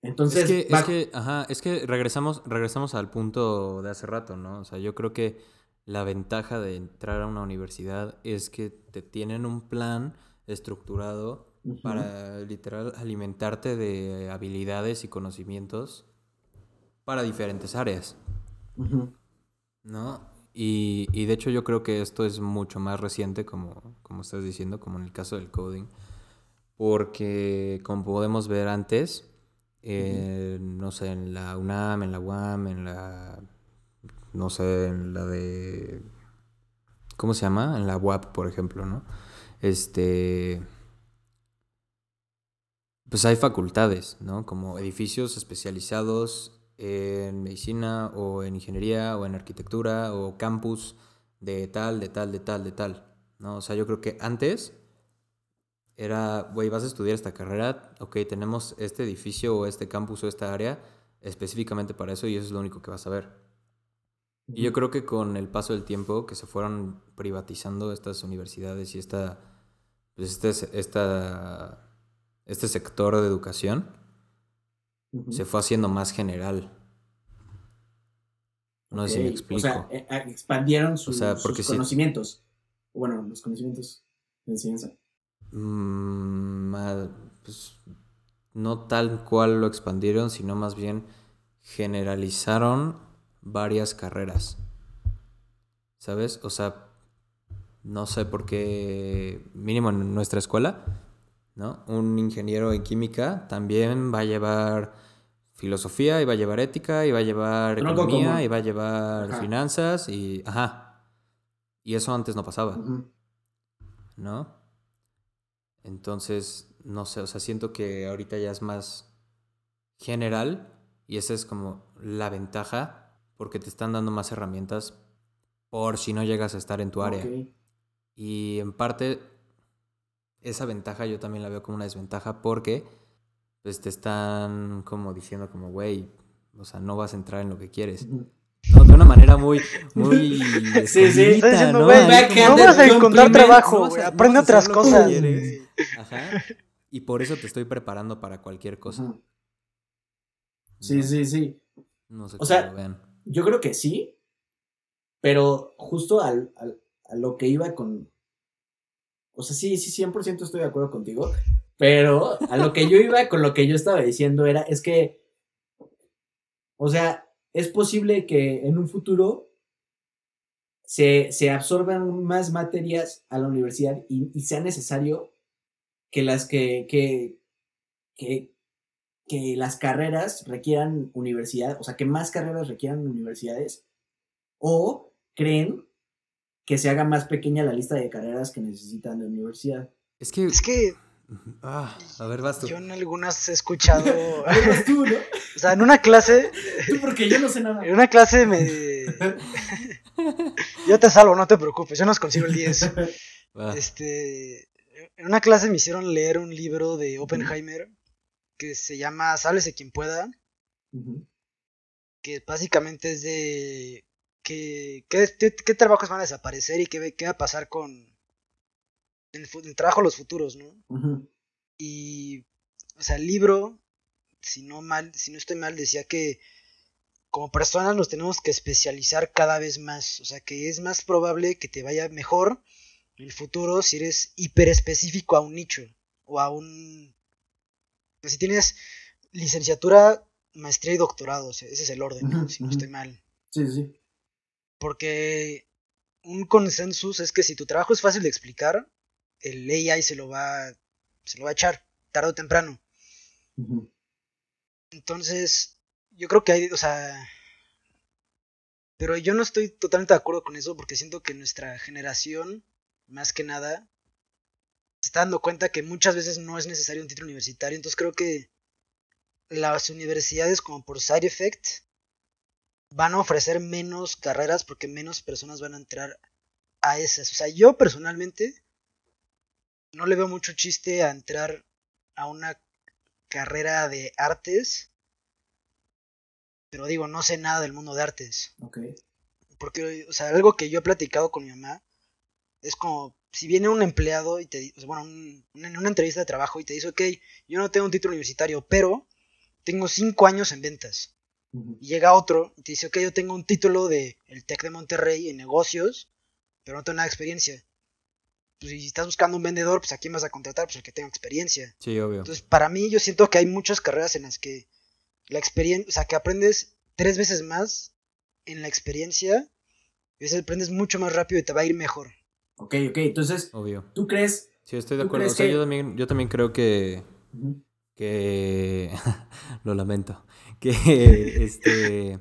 Entonces. Es que, es que, ajá, es que regresamos, regresamos al punto de hace rato, ¿no? O sea, yo creo que la ventaja de entrar a una universidad es que te tienen un plan estructurado para literal alimentarte de habilidades y conocimientos para diferentes áreas. ¿No? Y, y, de hecho yo creo que esto es mucho más reciente, como, como estás diciendo, como en el caso del coding. Porque como podemos ver antes, eh, no sé, en la UNAM, en la UAM, en la no sé, en la de... ¿Cómo se llama? En la UAP, por ejemplo, ¿no? Este... Pues hay facultades, ¿no? Como edificios especializados en medicina o en ingeniería o en arquitectura o campus de tal, de tal, de tal, de tal, ¿no? O sea, yo creo que antes era, güey, vas a estudiar esta carrera, ok, tenemos este edificio o este campus o esta área específicamente para eso y eso es lo único que vas a ver. Y yo creo que con el paso del tiempo que se fueron privatizando estas universidades y esta, pues este, esta, este sector de educación, se fue haciendo más general. No sé si me explico. O sea, eh, ah, expandieron sus conocimientos. Bueno, los conocimientos de enseñanza. Mm, pues, no tal cual lo expandieron, sino más bien generalizaron varias carreras. ¿Sabes? O sea, no sé por qué, mínimo en nuestra escuela, ¿no? Un ingeniero en química también va a llevar filosofía, y va a llevar ética, y va a llevar economía, y va a llevar finanzas, y... Ajá. Y eso antes no pasaba. ¿No? Entonces, no sé, o sea, siento que ahorita ya es más general y esa es como la ventaja porque te están dando más herramientas por si no llegas a estar en tu área. Y en parte, esa ventaja yo también la veo como una desventaja porque pues te están como diciendo como, güey, o sea, no vas a entrar en lo que quieres. No, de una manera muy, muy... sí, sí, ¿no? vas a encontrar trabajo, aprende otras cosas. Ajá. Y por eso te estoy preparando para cualquier cosa. Sí, sí, sí. No sé o sea, lo vean. Yo creo que sí, pero justo al, a lo que iba con... O sea, sí, sí, 100% estoy de acuerdo contigo, pero a lo que yo iba con lo que yo estaba diciendo era, es que, o sea, es posible que en un futuro se, se absorban más materias a la universidad y, sea necesario que las que, que, que las carreras requieran universidad, o sea, que más carreras requieran universidades, o creen que se haga más pequeña la lista de carreras que necesitan de universidad. Es que... Es que... Ah, a ver, vas tú. Yo en algunas he escuchado... tú, ¿no? O sea, en una clase... Tú porque yo no sé nada. En una clase me... yo te salvo, no te preocupes, yo nos consigo el 10. Este... En una clase me hicieron leer un libro de Oppenheimer que se llama Sálvese quien pueda. Que básicamente es de que, qué, trabajos van a desaparecer y qué, qué va a pasar con el, el trabajo de los futuros, ¿no? Y, o sea, el libro, si no mal, si no estoy mal, decía que como personas nos tenemos que especializar cada vez más. O sea, que es más probable que te vaya mejor en el futuro si eres hiper específico a un nicho o a un si tienes licenciatura, maestría y doctorado, ese es el orden, si no estoy mal. Sí, sí. Porque un consensus es que si tu trabajo es fácil de explicar, el AI se lo va, se lo va a echar tarde o temprano. Entonces, yo creo que hay, o sea, pero yo no estoy totalmente de acuerdo con eso porque siento que nuestra generación, más que nada, se está dando cuenta que muchas veces no es necesario un título universitario. Entonces creo que las universidades como por side effect van a ofrecer menos carreras porque menos personas van a entrar a esas. O sea, yo personalmente no le veo mucho chiste a entrar a una carrera de artes. Pero digo, no sé nada del mundo de artes. Ok. Porque, o sea, algo que yo he platicado con mi mamá es como, si viene un empleado y te bueno, un- en una entrevista de trabajo y te dice, ok, yo no tengo un título universitario, pero tengo cinco años en ventas. Y llega otro y te dice, ok, yo tengo un título de el TEC de Monterrey en negocios, pero no tengo nada de experiencia. Pues si estás buscando un vendedor, pues a quién vas a contratar, pues el que tenga experiencia. Sí, obvio. Entonces, para mí, yo siento que hay muchas carreras en las que la experiencia, o sea, que aprendes tres veces más en la experiencia, y a veces aprendes mucho más rápido y te va a ir mejor. Ok, ok. Entonces, Obvio. ¿tú crees? Sí, estoy de ¿Tú acuerdo. O sea, que- yo también, yo también creo que, que lo lamento, que este,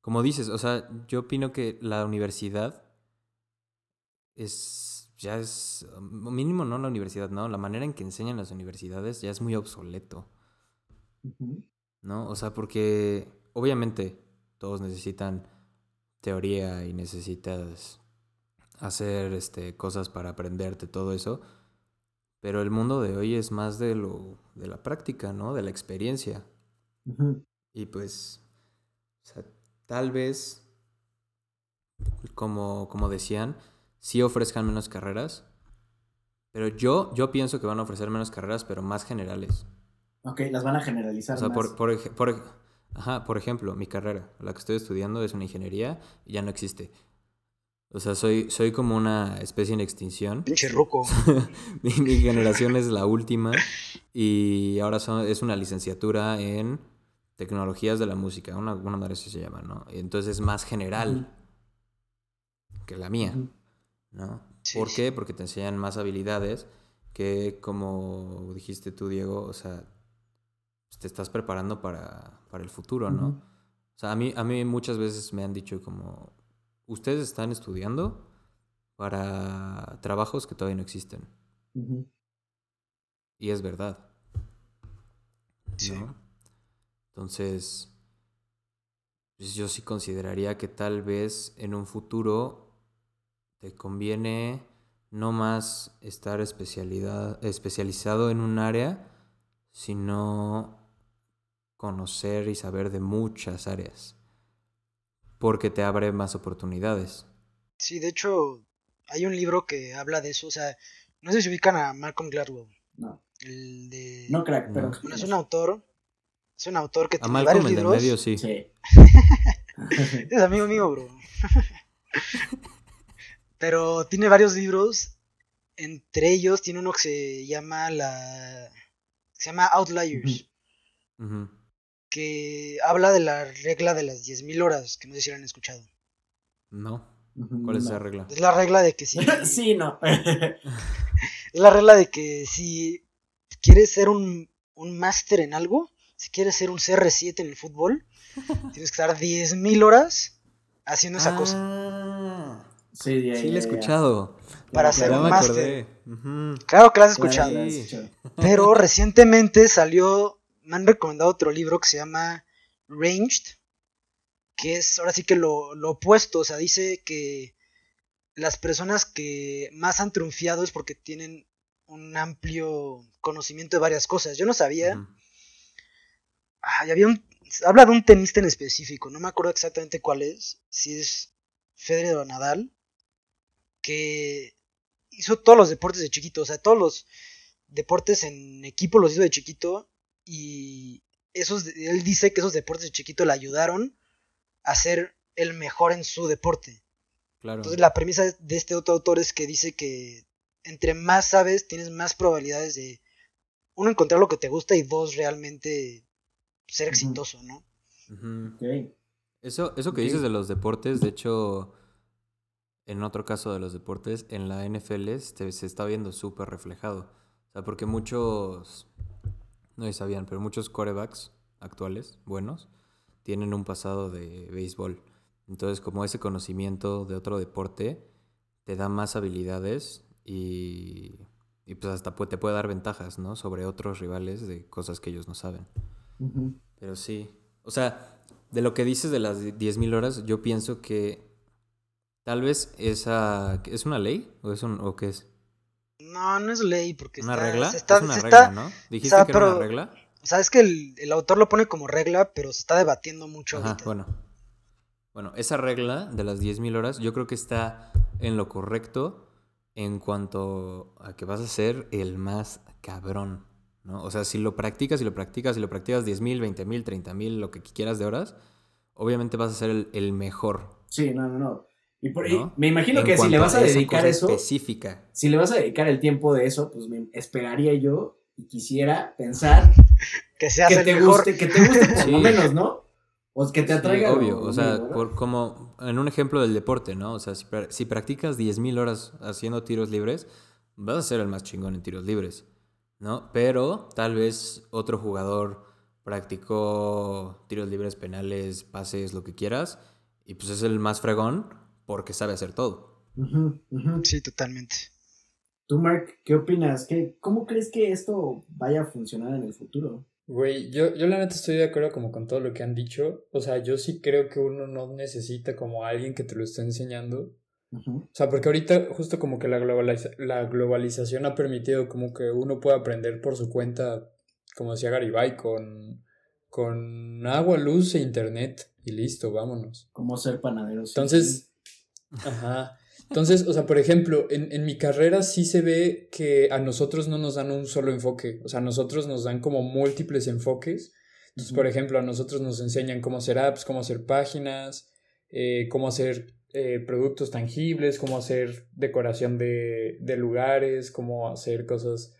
como dices, o sea, yo opino que la universidad es, ya es, mínimo no la universidad, no, la manera en que enseñan las universidades ya es muy obsoleto. ¿no? O sea, porque obviamente todos necesitan teoría y necesitas hacer este, cosas para aprenderte todo eso. Pero el mundo de hoy es más de lo de la práctica, ¿no? De la experiencia. Y pues, o sea, tal vez, como, como decían, sí ofrezcan menos carreras. Pero yo, yo pienso que van a ofrecer menos carreras, pero más generales. Ok, las van a generalizar O sea, más. por, por, por ajá, por ejemplo, mi carrera, la que estoy estudiando es una ingeniería y ya no existe. O sea, soy, soy como una especie en extinción. Pinche ruco. mi, mi generación es la última y ahora son, es una licenciatura en tecnologías de la música, una, una madre así se llama, ¿no? Entonces es más general que la mía. ¿no? Sí, ¿Por sí. qué? Porque te enseñan más habilidades que, como dijiste tú, Diego, o sea, pues, te estás preparando para, para el futuro, ¿no? O sea, a mí, a mí muchas veces me han dicho como, ustedes están estudiando para trabajos que todavía no existen. Y es verdad. Sí. ¿no? Entonces, pues yo sí consideraría que tal vez en un futuro te conviene no más estar especialidad, especializado en un área, sino conocer y saber de muchas áreas. Porque te abre más oportunidades. Sí, de hecho, hay un libro que habla de eso. O sea, no sé si ubican a Malcolm Gladwell. No, El de. no crack, pero. No. Bueno, es un autor. Es un autor que A tiene Malcolm, varios el del libros. medio, sí. Sí. Es amigo mío, bro. Pero tiene varios libros. Entre ellos tiene uno que se llama la. Se llama Outliers. Ujú. Que habla de la regla de las 10.000 horas. Que no sé si la han escuchado. No. ¿Cuál es no. esa regla? Es la regla de que si. sí, no. Es la regla de que si quieres ser un, un máster en algo, si quieres ser un CR7 en el fútbol, tienes que estar 10.000 horas haciendo esa cosa. Ah, sí, ya, sí, ya, la he ya. escuchado. Para ser un máster. Claro que la has Sí. escuchado. Pero recientemente salió, me han recomendado otro libro que se llama Ranged, que es ahora sí que lo, lo opuesto, o sea, dice que las personas que más han triunfado es porque tienen un amplio conocimiento de varias cosas. Yo no sabía. Ay, había un, habla de un tenista en específico, no me acuerdo exactamente cuál es, si es Federer o Nadal, que hizo todos los deportes de chiquito, o sea, todos los deportes en equipo los hizo de chiquito y esos, él dice que esos deportes de chiquito le ayudaron a ser el mejor en su deporte. Claro. Entonces la premisa de este otro autor es que dice que entre más sabes, tienes más probabilidades de, uno, encontrar lo que te gusta y dos, realmente ser exitoso, ¿no? Eso, eso que dices de los deportes, de hecho, en otro caso de los deportes, en la NFL se, se está viendo súper reflejado. O sea, porque muchos, no sabían, pero muchos quarterbacks actuales, buenos, tienen un pasado de béisbol. Entonces, como ese conocimiento de otro deporte te da más habilidades y, y pues hasta te puede dar ventajas, ¿no? Sobre otros rivales de cosas que ellos no saben. Pero sí. O sea, de lo que dices de las 10.000 horas, yo pienso que tal vez esa... ¿Es una ley? ¿O, es un, o qué es? No, no es ley, porque ¿Una está, regla? está- es una regla, está- ¿no? Dijiste sea, que era una regla. O sea, es que el, el autor lo pone como regla, pero se está debatiendo mucho Ajá, ahorita. bueno. Bueno, esa regla de las 10.000 horas yo creo que está en lo correcto en cuanto a que vas a ser el más cabrón, ¿no? O sea, si lo practicas y lo practicas y lo practicas 10.000, 20.000, 30.000, lo que quieras de horas, obviamente vas a ser el, el mejor. Sí, no, no, no. Y por, y ¿no? me imagino En que si le vas a dedicar eso, específica. si le vas a dedicar el tiempo de eso, pues me esperaría yo y quisiera pensar Que seas que el te mejor. guste, que te guste por Sí. lo menos, ¿no? O que te atraiga. obvio, o sea, mismo, ¿no? por, como en un ejemplo del deporte, ¿no? O sea, si, si practicas 10.000 horas haciendo tiros libres, vas a ser el más chingón en tiros libres, ¿no? Pero tal vez otro jugador practicó tiros libres, penales, pases, lo que quieras, y pues es el más fregón porque sabe hacer todo. Sí, totalmente. Tú, Mark, ¿qué opinas? ¿Qué, ¿Cómo crees que esto vaya a funcionar en el futuro? Güey, yo, yo la neta estoy de acuerdo como con todo lo que han dicho. O sea, yo sí creo que uno no necesita como a alguien que te lo esté enseñando. O sea, porque ahorita justo como que la, globaliza- la globalización ha permitido como que uno pueda aprender por su cuenta, como decía Garibay, con, con agua, luz e internet y listo, vámonos. ¿Cómo ser panadero? Sí, Entonces, ajá. Entonces, o sea, por ejemplo, en, en mi carrera sí se ve que a nosotros no nos dan un solo enfoque, o sea, a nosotros nos dan como múltiples enfoques. Entonces, por ejemplo, a nosotros nos enseñan cómo hacer apps, cómo hacer páginas, eh, cómo hacer eh, productos tangibles, cómo hacer decoración de, de lugares, cómo hacer cosas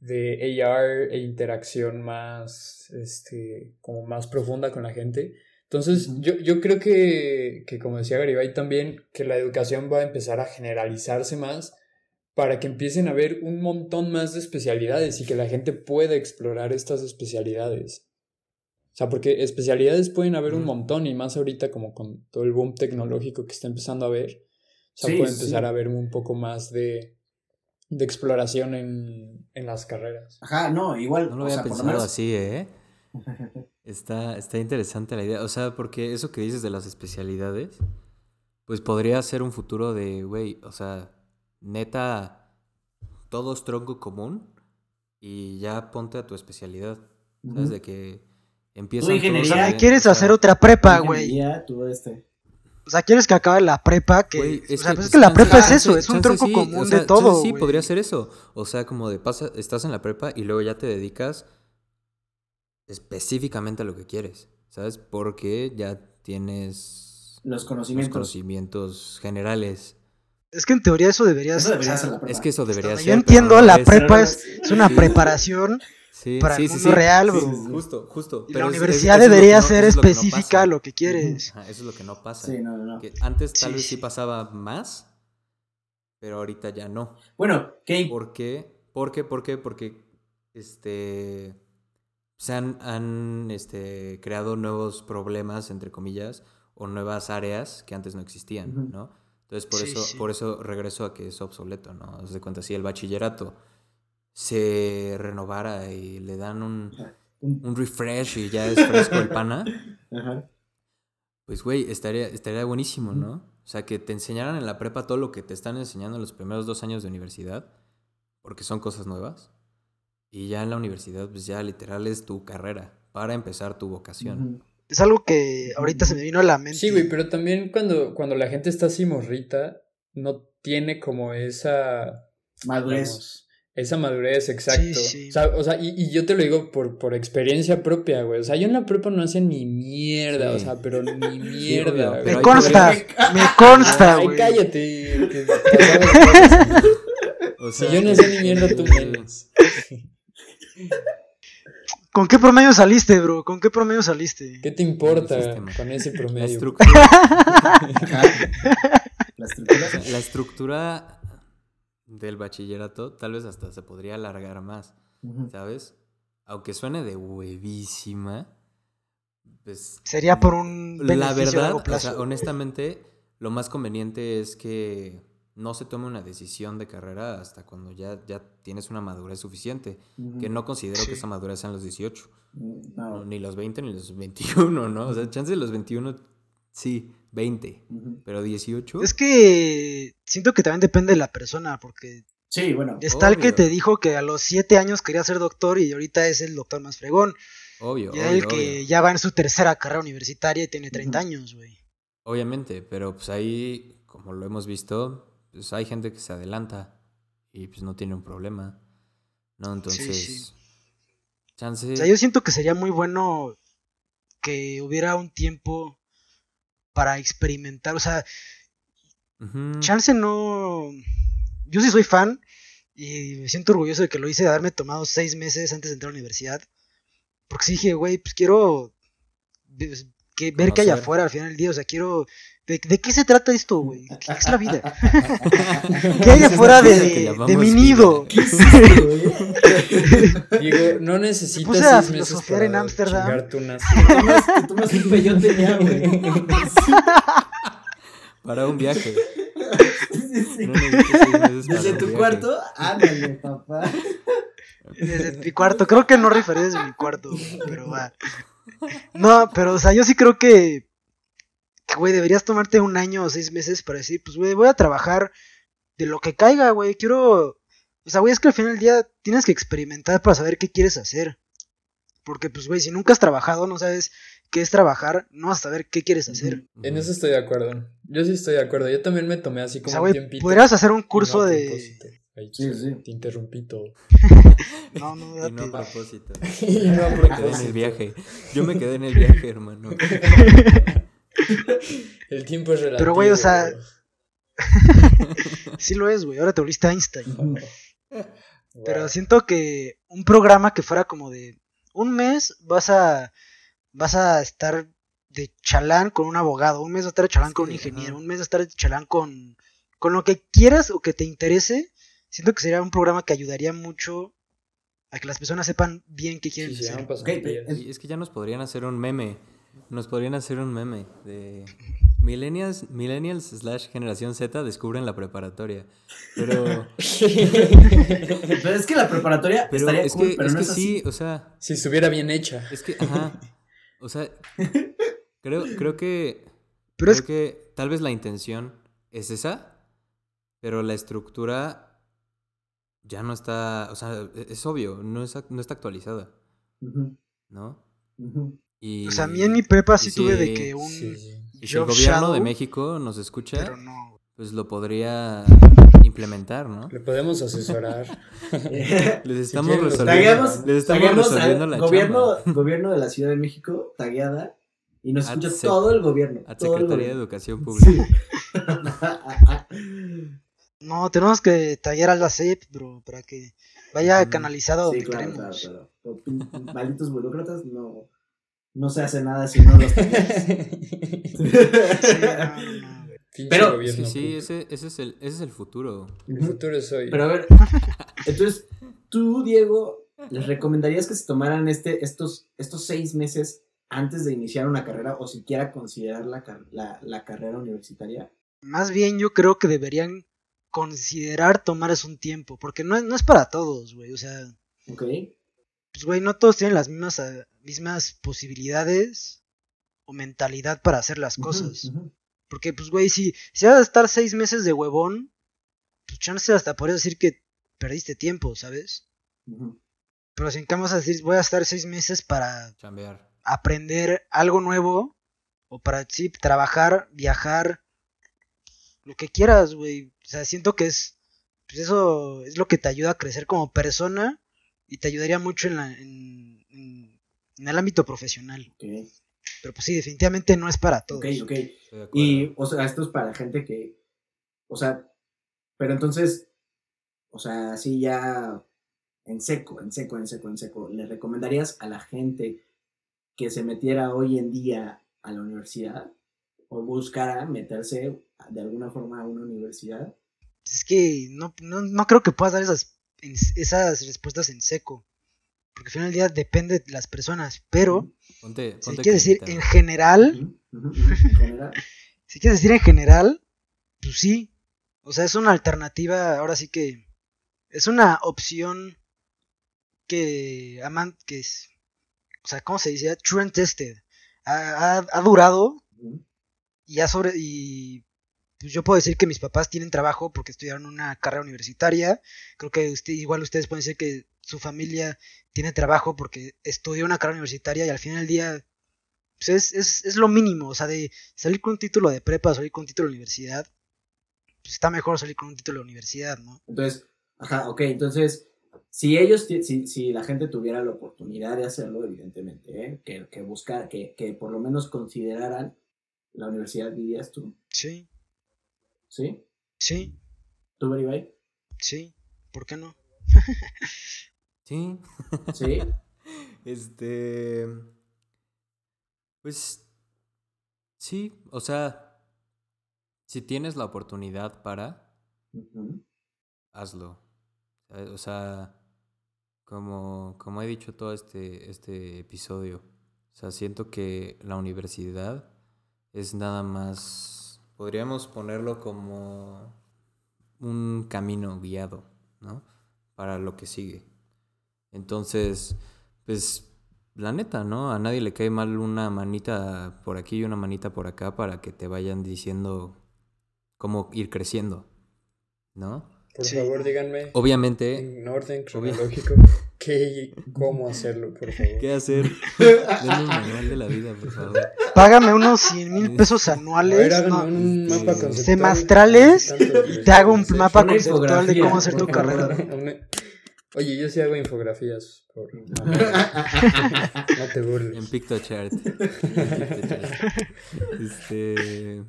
de AR e interacción más, este, como más profunda con la gente. Entonces, yo, yo creo que, que, como decía Garibay también, que la educación va a empezar a generalizarse más para que empiecen a haber un montón más de especialidades y que la gente pueda explorar estas especialidades. O sea, porque especialidades pueden haber un montón y más ahorita como con todo el boom tecnológico que está empezando a ver. O sea, Sí, puede sí. empezar a haber un poco más de, de exploración en, en las carreras. Ajá, no, igual. No lo o había sea, pensado menos- así, ¿eh? Está, está interesante la idea. O sea, porque eso que dices de las especialidades, pues podría ser un futuro de, güey, o sea, neta, todo es tronco común y ya ponte a tu especialidad. ¿Sabes? Ujú. De que empiezan Tú todos ingeniería, O sea, bien, quieres o sea, hacer otra prepa, güey. Este. O sea, quieres que acabe la prepa, que... Güey, o sea, pues pues, es que la chance- prepa es eso, es un tronco sí, común o sea, de todo, sí, podría ser eso. O sea, como de pasa, estás en la prepa y luego ya te dedicas específicamente a lo que quieres, ¿sabes? Porque ya tienes Los los conocimientos. conocimientos generales. Es que en teoría eso debería Eso ser... debería la prepa. Es que eso debería ser. yo entiendo, no la es. prepa es, es una Sí. preparación Sí, para sí, el mundo sí. real, Sí, bro. sí, sí, Justo, justo. Y pero la es- es- universidad es debería no- ser no específica a lo que quieres. Ajá, eso es lo que no pasa. Sí, no. Que antes tal Sí, vez sí sí. pasaba más, pero ahorita ya no. Bueno, ¿qué? ¿Por qué? ¿Por qué? ¿Por qué? Porque este, se han, han, este, creado nuevos problemas, entre comillas, o nuevas áreas que antes no existían. ¿no? Entonces, por, Sí, eso, sí. por eso regreso a que es obsoleto, ¿no? Haz de cuenta, si el bachillerato se renovara y le dan un, Un- refresh y ya es fresco el pana, pues, güey, estaría, estaría buenísimo. ¿no? O sea, que te enseñaran en la prepa todo lo que te están enseñando en los primeros dos años de universidad, porque son cosas nuevas. Y ya en la universidad, pues ya literal es tu carrera para empezar tu vocación. Es algo que ahorita se me vino a la mente. Sí, güey, pero también cuando, cuando la gente está así morrita, no tiene como esa... Madurez. Digamos, esa madurez, exacto. Sí, sí. O sea, o sea, y, y yo te lo digo por, por experiencia propia, güey. O sea, yo en la prepa no hacía ni mierda, Sí. o sea, pero ni mierda. pero güey. Me consta, me consta, Ay, güey. cállate. que. O Si yo no sé ni mierda, tú menos. ¿Con qué promedio saliste, bro? ¿Con qué promedio saliste? ¿Qué te importa con ese La promedio? estructura. La estructura. La estructura del bachillerato tal vez hasta se podría alargar más. ¿sabes? Aunque suene de huevísima, pues... Sería por un beneficio La a verdad, largo o plazo. sea, honestamente, lo más conveniente es que no se tome una decisión de carrera hasta cuando ya, ya tienes una madurez suficiente. Que no considero Sí. que esa madurez sean los 18. No, No, ni los 20 ni los 21, ¿no? O sea, chance de los 21, sí, 20. Ujú. Pero 18. Es que siento que también depende de la persona, porque Sí, bueno. está el que te dijo que a los 7 años quería ser doctor y ahorita es el doctor más fregón. Obvio, Y obvio, el que obvio. ya va en su tercera carrera universitaria y tiene 30 Ujú. años, güey. Obviamente, pero pues ahí, como lo hemos visto, pues hay gente que se adelanta y pues no tiene un problema. ¿No? Entonces, sí. chance. O sea, yo siento que sería muy bueno que hubiera un tiempo para experimentar. O sea, chance no. Yo sí soy fan y me siento orgulloso de que lo hice de haberme tomado seis meses antes de entrar a la universidad. Porque sí dije, güey, pues quiero pues, que, ver qué hay afuera al final del día. O sea, quiero. ¿De, de qué se trata esto, güey? ¿Qué es la vida? ¿Qué hay afuera de, mi nido? Digo, no necesitas puse a seis meses filosofiar para en unas- Tú más, tú más un peyote ya, güey. Para un viaje. Sí, sí. No Desde un tu viaje. cuarto, ándale, papá. Desde mi cuarto, creo que no refería desde mi cuarto, güey, pero va. No, pero o sea, yo sí creo que, güey, deberías tomarte un año o seis meses para decir, pues, güey, voy a trabajar de lo que caiga, güey, quiero... O sea, güey, es que al final del día tienes que experimentar para saber qué quieres hacer. Porque, pues, güey, si nunca has trabajado, no sabes qué es trabajar, no vas a saber qué quieres hacer. En eso estoy de acuerdo. Yo sí estoy de acuerdo. Yo también me tomé así O como un tiempito. podrías hacer un curso no de... propósito. Ay, Sí, sí. Te interrumpí todo. No, no, Y no a propósito. Y no a Me quedé en propósito. el viaje. Yo me quedé en el viaje, hermano. El tiempo es relativo. Pero, güey, o sea- Sí lo es, güey, ahora te volviste Einstein. Pero siento que un programa que fuera como de un mes vas a vas a estar de chalán con un abogado, un mes vas a estar de chalán con un ingeniero, ajá. un mes vas a estar de chalán con con lo que quieras o que te interese. Siento que sería un programa que ayudaría mucho a que las personas sepan bien qué quieren sí, hacer. es que ya nos podrían hacer un meme. Nos podrían hacer un meme de millennials, millennials slash generación Z descubren la preparatoria. Pero, Pero es que la preparatoria pero estaría es cool, que, pero es no que es sí, así. o sea, Si estuviera bien hecha. es que, ajá. O sea, creo, creo que Pero creo es que tal vez la intención es esa, pero la estructura ya no está, o sea, e- es obvio, no, es, no está actualizada, ¿no? ujú. Y, o sea, a mí en mi prepa sí, y tuve de sí, que un Sí, sí. y si el gobierno shadow, de México nos escucha, pero no. pues lo podría implementar, ¿no? Le podemos asesorar. Les estamos quieren los resolviendo, Tagueamos, les estamos tagueamos al resolviendo la gobierno, chamba. gobierno de la Ciudad de México, tagueada, y nos escucha todo el gobierno. A Secretaría de gobierno. Educación Pública. No, tenemos que tallar a la CEP, bro, para que vaya canalizado donde Sí, claro, claro, queremos. claro. Pin- Malditos burócratas, no, no se hace nada si no los Pero- Sí, ese, ese, es el, ese es el futuro. El futuro es hoy. Pero a ver, entonces, tú, Diego, ¿les recomendarías que se tomaran este, estos, estos seis meses antes de iniciar una carrera o siquiera considerar la, la, la carrera universitaria? Más bien yo creo que deberían considerar tomarse un tiempo, porque no es, no es para todos, güey. O sea, ¿Ok? pues, güey, no todos tienen las mismas, ah, mismas posibilidades o mentalidad para hacer las cosas. Porque, pues, güey, si, si vas a estar seis meses de huevón, pues chance hasta podrías decir que perdiste tiempo, ¿sabes? Pero si en cambio vas a decir, voy a estar seis meses para Chambear. aprender algo nuevo, o para, sí, trabajar, viajar, lo que quieras, güey. O sea, siento que es, pues eso es lo que te ayuda a crecer como persona y te ayudaría mucho en, la, en, en- en el ámbito profesional. Pero pues sí, definitivamente no es para todos. ok, ok. Y, o sea, esto es para gente que, o sea, pero entonces, o sea, así ya en seco, en seco, en seco, en seco, ¿le recomendarías a la gente que se metiera hoy en día a la universidad o buscara meterse de alguna forma a una universidad? Es que no, no, no creo que puedas dar esas, esas respuestas en seco. Porque al final del día depende de las personas. Pero, Ponte, si ponte quieres decir en general, en si quieres decir en general, pues sí. O sea, es una alternativa, ahora sí que es una opción que aman, que es, o sea, ¿cómo se dice? True and tested. Ha, ha- ha durado y ha sobre y pues yo puedo decir que mis papás tienen trabajo porque estudiaron una carrera universitaria. Creo que usted, igual ustedes pueden decir que su familia tiene trabajo porque estudió una carrera universitaria y al final del día pues es, es, es lo mínimo. O sea, de salir con un título de prepa, salir con un título de universidad, pues está mejor salir con un título de universidad, ¿no? Entonces, ajá, ok, entonces, si ellos, si, si la gente tuviera la oportunidad de hacerlo, evidentemente, ¿eh? que, que buscar, que, que por lo menos consideraran la universidad, dirías tú, Sí, ¿sí? sí, ¿Tú, Beribay? sí. ¿Por qué no? Sí. ¿Sí? Este. Pues. Sí, o sea. Si tienes la oportunidad para, hazlo. O sea, como, como he dicho todo este, este episodio, o sea, siento que la universidad es nada más. Podríamos ponerlo como un camino guiado, ¿no? Para lo que sigue. Entonces, pues, la neta, ¿no? A nadie le cae mal una manita por aquí y una manita por acá para que te vayan diciendo cómo ir creciendo, ¿no? Por Sí. favor, díganme Obviamente, en orden cronológico qué y cómo hacerlo, por favor. ¿qué hacer? Denme un manual de la vida, por favor. Págame unos 100 mil pesos A ver, anuales. no, un este, mapa conceptual. semestrales y te hago un mapa conceptual de cómo hacer tu carrera. Oye, yo sí hago infografías. Por... No te En burles. PictoChart. En PictoChart. Este.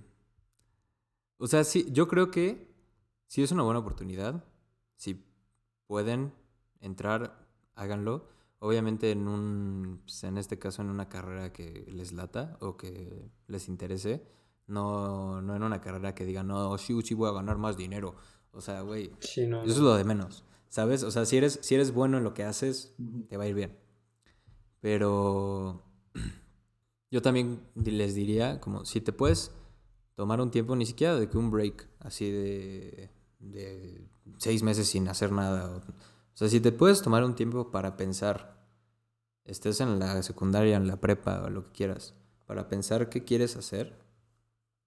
O sea, sí, yo creo que sí es una buena oportunidad. Si pueden entrar, háganlo. Obviamente en un, pues, en este caso en una carrera que les lata o que les interese. No, no en una carrera que digan, no, sí, sí voy a ganar más dinero. O sea, güey, Sí, no, eso es lo de menos. ¿Sabes? O sea, si eres, si eres bueno en lo que haces, te va a ir bien. Pero yo también les diría, como, si te puedes tomar un tiempo, ni siquiera de que un break, así de, de seis meses sin hacer nada. O sea, si te puedes tomar un tiempo para pensar, estés en la secundaria, en la prepa o lo que quieras, para pensar qué quieres hacer,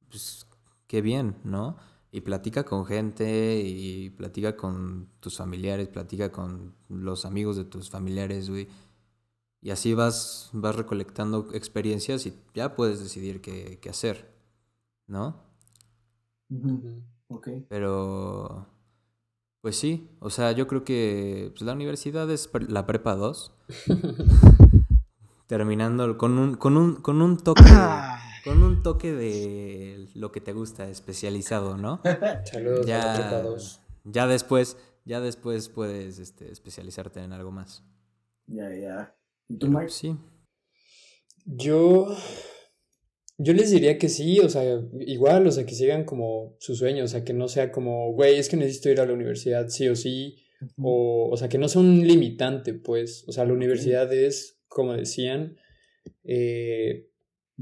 pues qué bien, ¿no? Y platica con gente y platica con tus familiares, platica con los amigos de tus familiares, güey. Y así vas, vas recolectando experiencias y ya puedes decidir qué, qué hacer, ¿no? Ujú. Ok. Pero, pues sí, o sea, yo creo que pues, la universidad es pre- la prepa 2, terminando con un, con un, con un toque, con un toque de lo que te gusta, especializado, ¿no? Saludos a la prepa Ya, 2. ya después, ya después puedes este, especializarte en algo más. Ya, ya. ¿Y tú, Mike? sí, Yo. Yo les diría que sí, o sea, igual, o sea, que sigan como su sueño, o sea, que no sea como, güey, es que necesito ir a la universidad sí o sí, o, o sea, que no sea un limitante, pues, o sea, la universidad es, como decían, eh,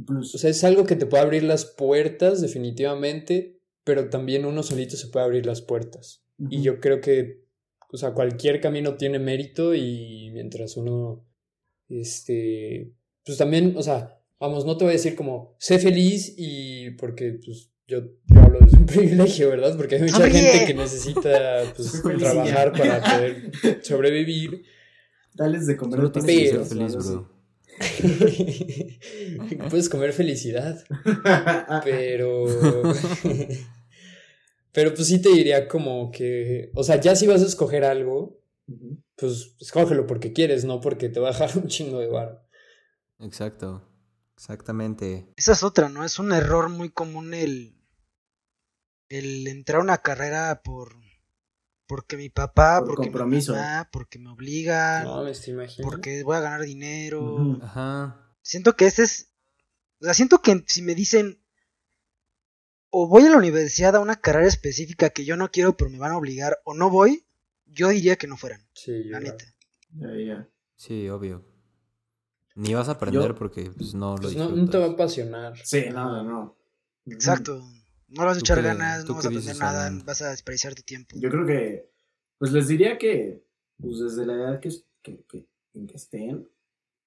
Plus. o sea, es algo que te puede abrir las puertas, definitivamente, pero también uno solito se puede abrir las puertas. Y yo creo que, o sea, cualquier camino tiene mérito y mientras uno, este, pues también, o sea, vamos, no te voy a decir como, sé feliz y porque, pues, yo, yo hablo desde un privilegio, ¿verdad? Porque hay mucha gente que necesita, pues, trabajar para poder sobrevivir. Dales de comer ser Pero- feliz, bro. Puedes comer felicidad. Pero. Pero pues sí te diría como que. O sea, ya si vas a escoger algo, pues escógelo porque quieres, no porque te va a dejar un chingo de varo. Exacto, exactamente. Esa es otra, ¿no? Es un error muy común el, el entrar a una carrera por porque mi papá, Por porque compromiso. mi mamá, porque me obligan, No, me estoy imaginando. porque voy a ganar dinero. Ajá. Siento que ese es, o sea, siento que si me dicen o voy a la universidad a una carrera específica que yo no quiero, pero me van a obligar, o no voy, yo diría que no fueran. Sí, yo La neta. Sí, obvio. Ni vas a aprender Yo- porque pues, no lo Pues no, te va a apasionar. Sí, no, no, no. Exacto. No le vas a ¿Tú echar ganas, no vas a aprender nada, vas a desperdiciar tu tiempo. Yo creo que, pues les diría que, pues desde la edad que, que, que- en que estén,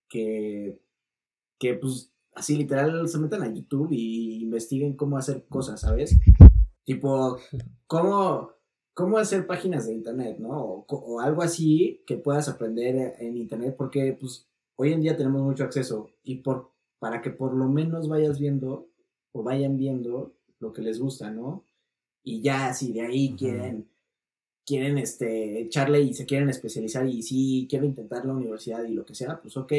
que, que pues así literal se metan a YouTube y investiguen cómo hacer cosas, ¿sabes? Tipo, cómo, cómo hacer páginas de internet, ¿no? O, o algo así que puedas aprender en internet, porque pues hoy en día tenemos mucho acceso y por, para que por lo menos vayas viendo o vayan viendo lo que les gusta, ¿no? Y ya si de ahí quieren quieren este echarle y se quieren especializar y sí quiero intentar la universidad y lo que sea, pues ok,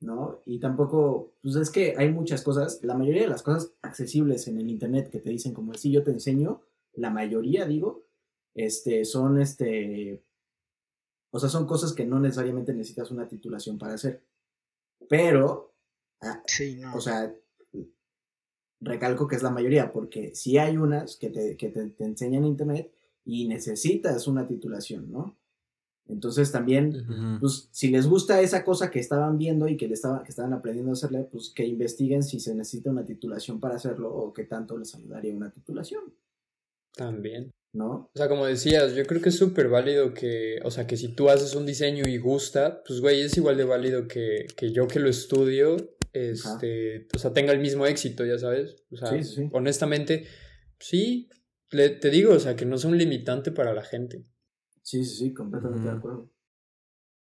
¿no? Y tampoco, pues es que hay muchas cosas, la mayoría de las cosas accesibles en el internet que te dicen como si yo te enseño, la mayoría digo, este, son este, o sea, son cosas que no necesariamente necesitas una titulación para hacer, pero, ah, Sí, no. o sea, recalco que es la mayoría, porque si hay unas que te, que te, te enseñan internet y necesitas una titulación, ¿no? Entonces también, pues, si les gusta esa cosa que estaban viendo y que, le estaban, que estaban aprendiendo a hacerle, pues que investiguen si se necesita una titulación para hacerlo o qué tanto les ayudaría una titulación, También. ¿No? O sea, como decías, yo creo que es súper válido que, o sea, que si tú haces un diseño y gusta, pues güey, es igual de válido que, que yo que lo estudio, este, o sea, tenga el mismo éxito, ya sabes. O sea, Sí, sí, sí. honestamente, sí, le- te digo, o sea, que no es un limitante para la gente. Sí, sí, sí, completamente de acuerdo.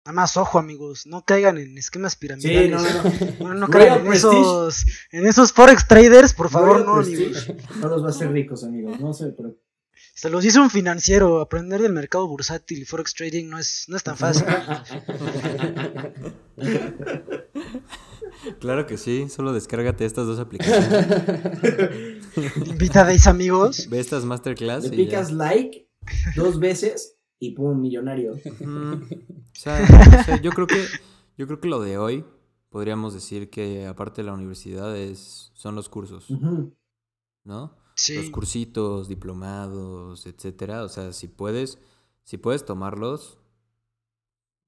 Nada más ojo, amigos, no caigan en esquemas Sí, piramidales. no, no, no. No Royal caigan en Prestige. esos, en esos Forex traders, por favor, no, amigos. No los va a hacer ricos, amigos, no sé, pero... Se los dice un financiero, aprender del mercado bursátil y Forex trading no es, no es tan fácil. Claro que sí, solo descárgate estas dos aplicaciones. Invita a 10 amigos. Ve estas masterclass. Le y ya. picas like dos veces y pum, millonario. O sea, yo creo que yo creo que lo de hoy podríamos decir que aparte de la universidad es son los cursos. ¿no? Sí. Los cursitos, diplomados, etcétera, o sea, si puedes si puedes tomarlos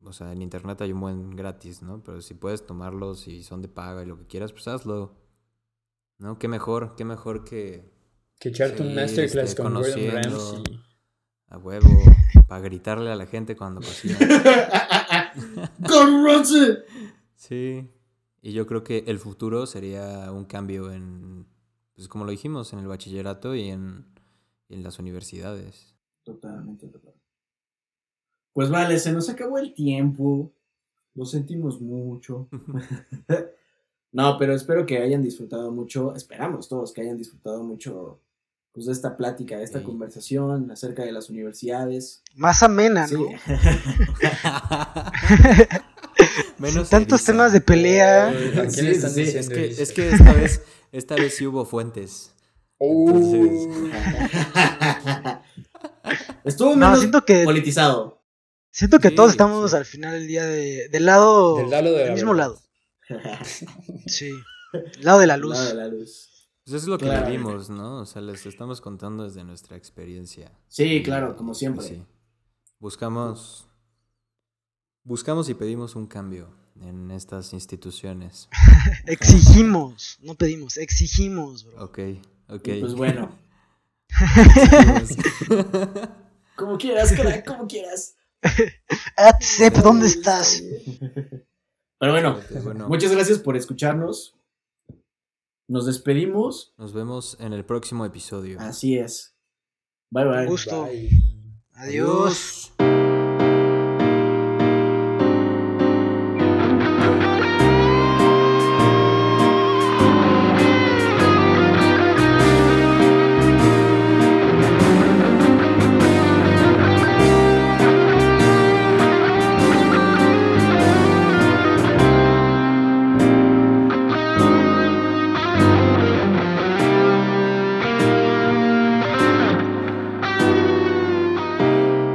o sea, en internet hay un buen gratis, ¿no? Pero si puedes tomarlos y son de paga y lo que quieras, pues hazlo. ¿No? Qué mejor, qué mejor que Que echarte un masterclass este, con Gordon. Ramsay. a huevo para gritarle a la gente cuando cocina. ¡Con Ramsay! Sí, y yo creo que el futuro sería un cambio en, pues como lo dijimos, en el bachillerato y en, y en las universidades. Totalmente acuerdo. Pues vale, se nos acabó el tiempo. Lo sentimos mucho. no, pero espero que hayan disfrutado mucho. Esperamos todos que hayan disfrutado mucho pues, de esta plática, de esta Sí. conversación acerca de las universidades. Más amena, Sí. ¿no? Menos Sin tantos eriza. temas de pelea. ¿A quién Sí, Es que, es que esta vez, esta vez sí hubo fuentes. Estuvo No, menos siento que politizado. siento que Sí, todos estamos sí. al final del día de, del lado Del lado de del la mismo verdad. lado. Sí. Del lado de la luz. Lado de la luz. Pues eso es lo que Claro. vivimos, ¿no? O sea, les estamos contando desde nuestra experiencia. Sí, Y, claro, como siempre. sí. Buscamos, buscamos y pedimos un cambio en estas instituciones. Exigimos, no pedimos, exigimos, bro. Ok, ok. Y pues bueno, como quieras, crack, como quieras. Atsep, ¿dónde estás? Pero bueno, bueno, muchas gracias por escucharnos. Nos despedimos. nos vemos en el próximo episodio. Así es. Bye bye. Un gusto. Bye. Adiós.